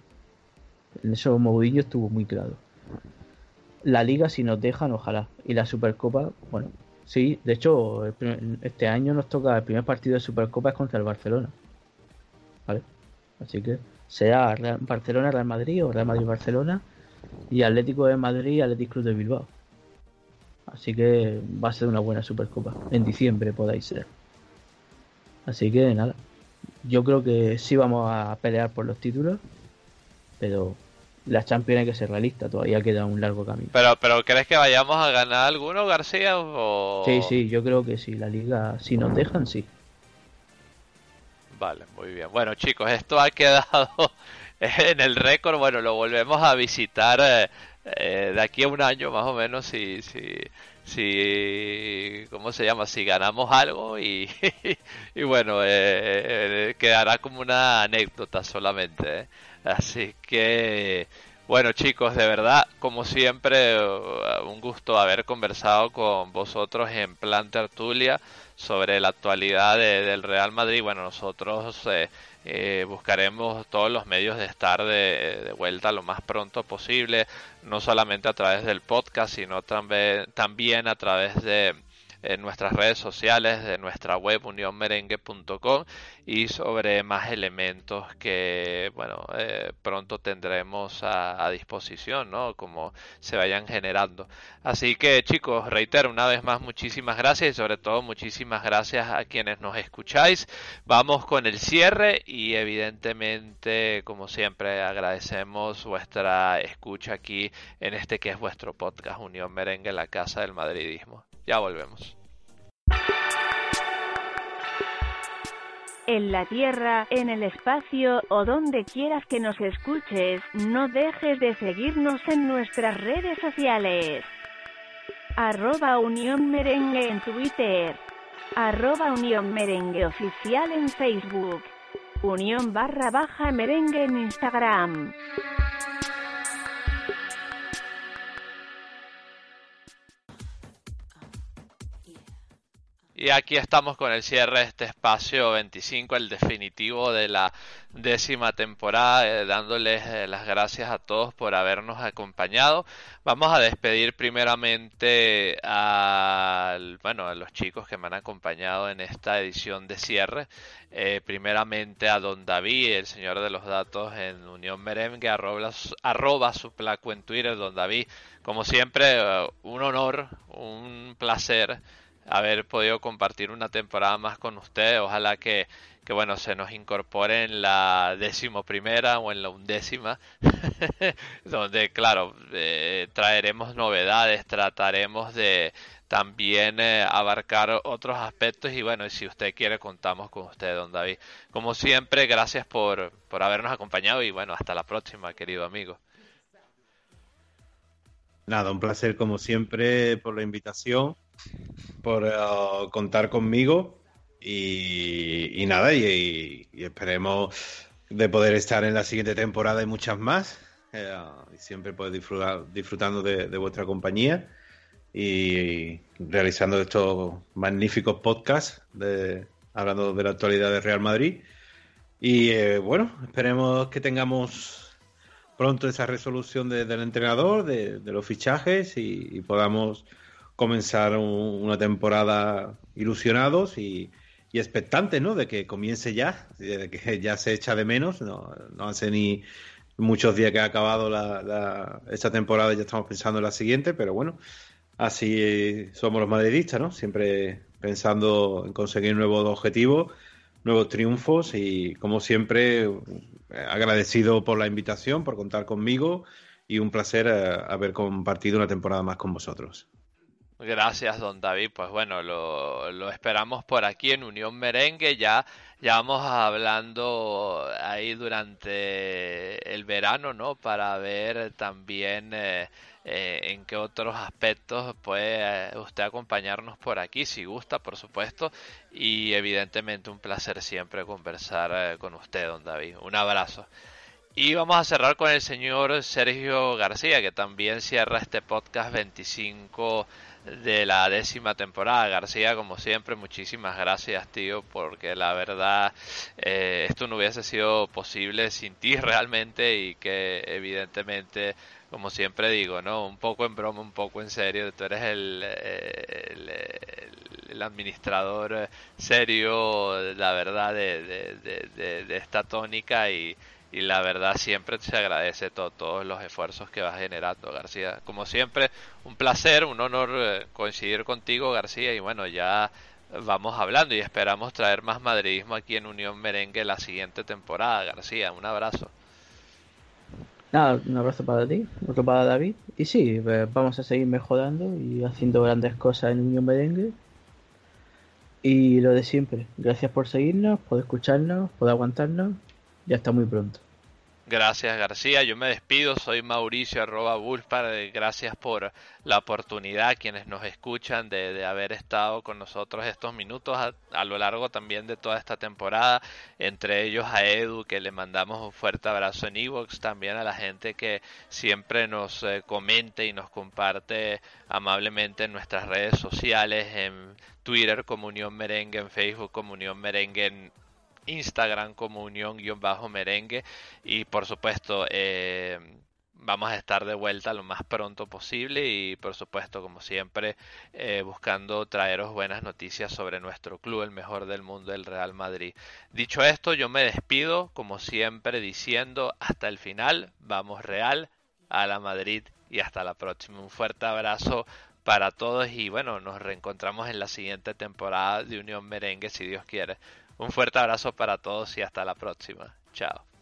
En eso Mourinho estuvo muy claro. La liga, si nos dejan, ojalá. Y la Supercopa, bueno, sí, de hecho, este año nos toca el primer partido de Supercopa es contra el Barcelona. ¿Vale? Así que sea Barcelona, Real Madrid o Real Madrid, Barcelona y Atlético de Madrid y Atlético Club de Bilbao. Así que va a ser una buena Supercopa. En diciembre podáis ser. Así que nada. Yo creo que sí vamos a pelear por los títulos. Pero la Champions hay que ser realista. Todavía queda un largo camino. Pero, pero ¿crees que vayamos a ganar alguno, García? O... Sí, sí, yo creo que sí. La liga, si nos dejan, sí. Vale, muy bien. Bueno, chicos, esto ha quedado *laughs* en el récord. Bueno, lo volvemos a visitar eh, eh, de aquí a un año más o menos si, si, si ¿cómo se llama? Si ganamos algo y, *laughs* y bueno, eh, quedará como una anécdota solamente. Así que, bueno chicos, de verdad, como siempre, un gusto haber conversado con vosotros en Plan Tertulia sobre la actualidad del Real Madrid. Bueno, nosotros eh, eh, buscaremos todos los medios de estar de, de, vuelta lo más pronto posible, no solamente a través del podcast, sino también, también a través de en nuestras redes sociales, de nuestra web unionmerengue.com y sobre más elementos que bueno eh, pronto tendremos a, a, disposición, ¿no? Como se vayan generando. Así que chicos, reitero una vez más muchísimas gracias y sobre todo muchísimas gracias a quienes nos escucháis. Vamos con el cierre y evidentemente como siempre agradecemos vuestra escucha aquí en este que es vuestro podcast Unión Merengue, la casa del madridismo. Ya volvemos. En la Tierra, en el espacio o donde quieras que nos escuches, no dejes de seguirnos en nuestras redes sociales. Arroba Unión Merengue en Twitter. Arroba Unión Merengue Oficial en Facebook. Unión barra baja merengue en Instagram. Y aquí estamos con el cierre de este espacio 25, el definitivo de la décima temporada, eh, dándoles eh, las gracias a todos por habernos acompañado. Vamos a despedir primeramente a, bueno, a los chicos que me han acompañado en esta edición de cierre. Eh, primeramente a Don David, el señor de los datos en Unión Merengue, arroba, arroba su placo en Twitter, Don David. Como siempre, un honor, un placer haber podido compartir una temporada más con ustedes. Ojalá que, que bueno, se nos incorpore en la décimo primera o en la undécima, *laughs* donde, claro, eh, traeremos novedades, trataremos de también eh, abarcar otros aspectos y bueno, si usted quiere contamos con usted, don David. Como siempre, gracias por, por habernos acompañado y bueno, hasta la próxima, querido amigo. Nada, un placer como siempre por la invitación por uh, contar conmigo y, nada, y, esperemos de poder estar en la siguiente temporada y muchas más. Eh, siempre poder disfrutar disfrutando de, vuestra compañía y realizando estos magníficos podcasts de, hablando de la actualidad de Real Madrid. Y eh, bueno, esperemos que tengamos pronto esa resolución de, del entrenador, de, los fichajes y podamos comenzar un, una temporada ilusionados y, y, expectantes, ¿no? De que comience ya, de que ya se echa de menos. No, no hace ni muchos días que ha acabado la, la, esta temporada y ya estamos pensando en la siguiente, pero bueno, así somos los madridistas, ¿no? Siempre pensando en conseguir nuevos objetivos, nuevos triunfos y como siempre agradecido por la invitación, por contar conmigo y un placer eh, haber compartido una temporada más con vosotros. Gracias, don David. Pues bueno, lo, esperamos por aquí en Unión Merengue. Ya, ya vamos hablando ahí durante el verano, ¿no? Para ver también eh, eh, en qué otros aspectos puede usted acompañarnos por aquí, si gusta, por supuesto. Y evidentemente un placer siempre conversar eh, con usted, don David. Un abrazo. Y vamos a cerrar con el señor Sergio García, que también cierra este podcast 25 de la décima temporada. García, como siempre, muchísimas gracias, tío, porque la verdad eh, esto no hubiese sido posible sin ti realmente y que evidentemente como siempre digo, ¿no? Un poco en broma, un poco en serio. Tú eres el, el, administrador serio, la verdad, de, de, esta tónica y, y, la verdad siempre se agradece todo, todos los esfuerzos que vas generando, García. Como siempre, un placer, un honor eh, coincidir contigo, García, y bueno, ya vamos hablando y esperamos traer más madridismo aquí en Unión Merengue la siguiente temporada, García. Un abrazo. Nada, un abrazo para ti, otro para David. Y sí, pues, vamos a seguir mejorando y haciendo grandes cosas en Unión Merengue. Y lo de siempre, gracias por seguirnos, por escucharnos, por aguantarnos. Ya está muy pronto. Gracias García, yo me despido, soy Mauricio arroba Bulpar, gracias por la oportunidad, quienes nos escuchan, de, haber estado con nosotros estos minutos a, lo largo también de toda esta temporada, entre ellos a Edu, que le mandamos un fuerte abrazo en Evox, también a la gente que siempre nos eh, comente y nos comparte amablemente en nuestras redes sociales, en Twitter como Unión Merengue, en Facebook como Unión Merengue, en Instagram como unión-merengue y por supuesto eh, vamos a estar de vuelta lo más pronto posible y por supuesto como siempre eh, buscando traeros buenas noticias sobre nuestro club, el mejor del mundo, el Real Madrid. Dicho esto, yo me despido como siempre diciendo hasta el final, vamos Real a la Madrid y hasta la próxima. Un fuerte abrazo para todos y bueno, nos reencontramos en la siguiente temporada de Unión Merengue si Dios quiere. Un fuerte abrazo para todos y hasta la próxima. Chao.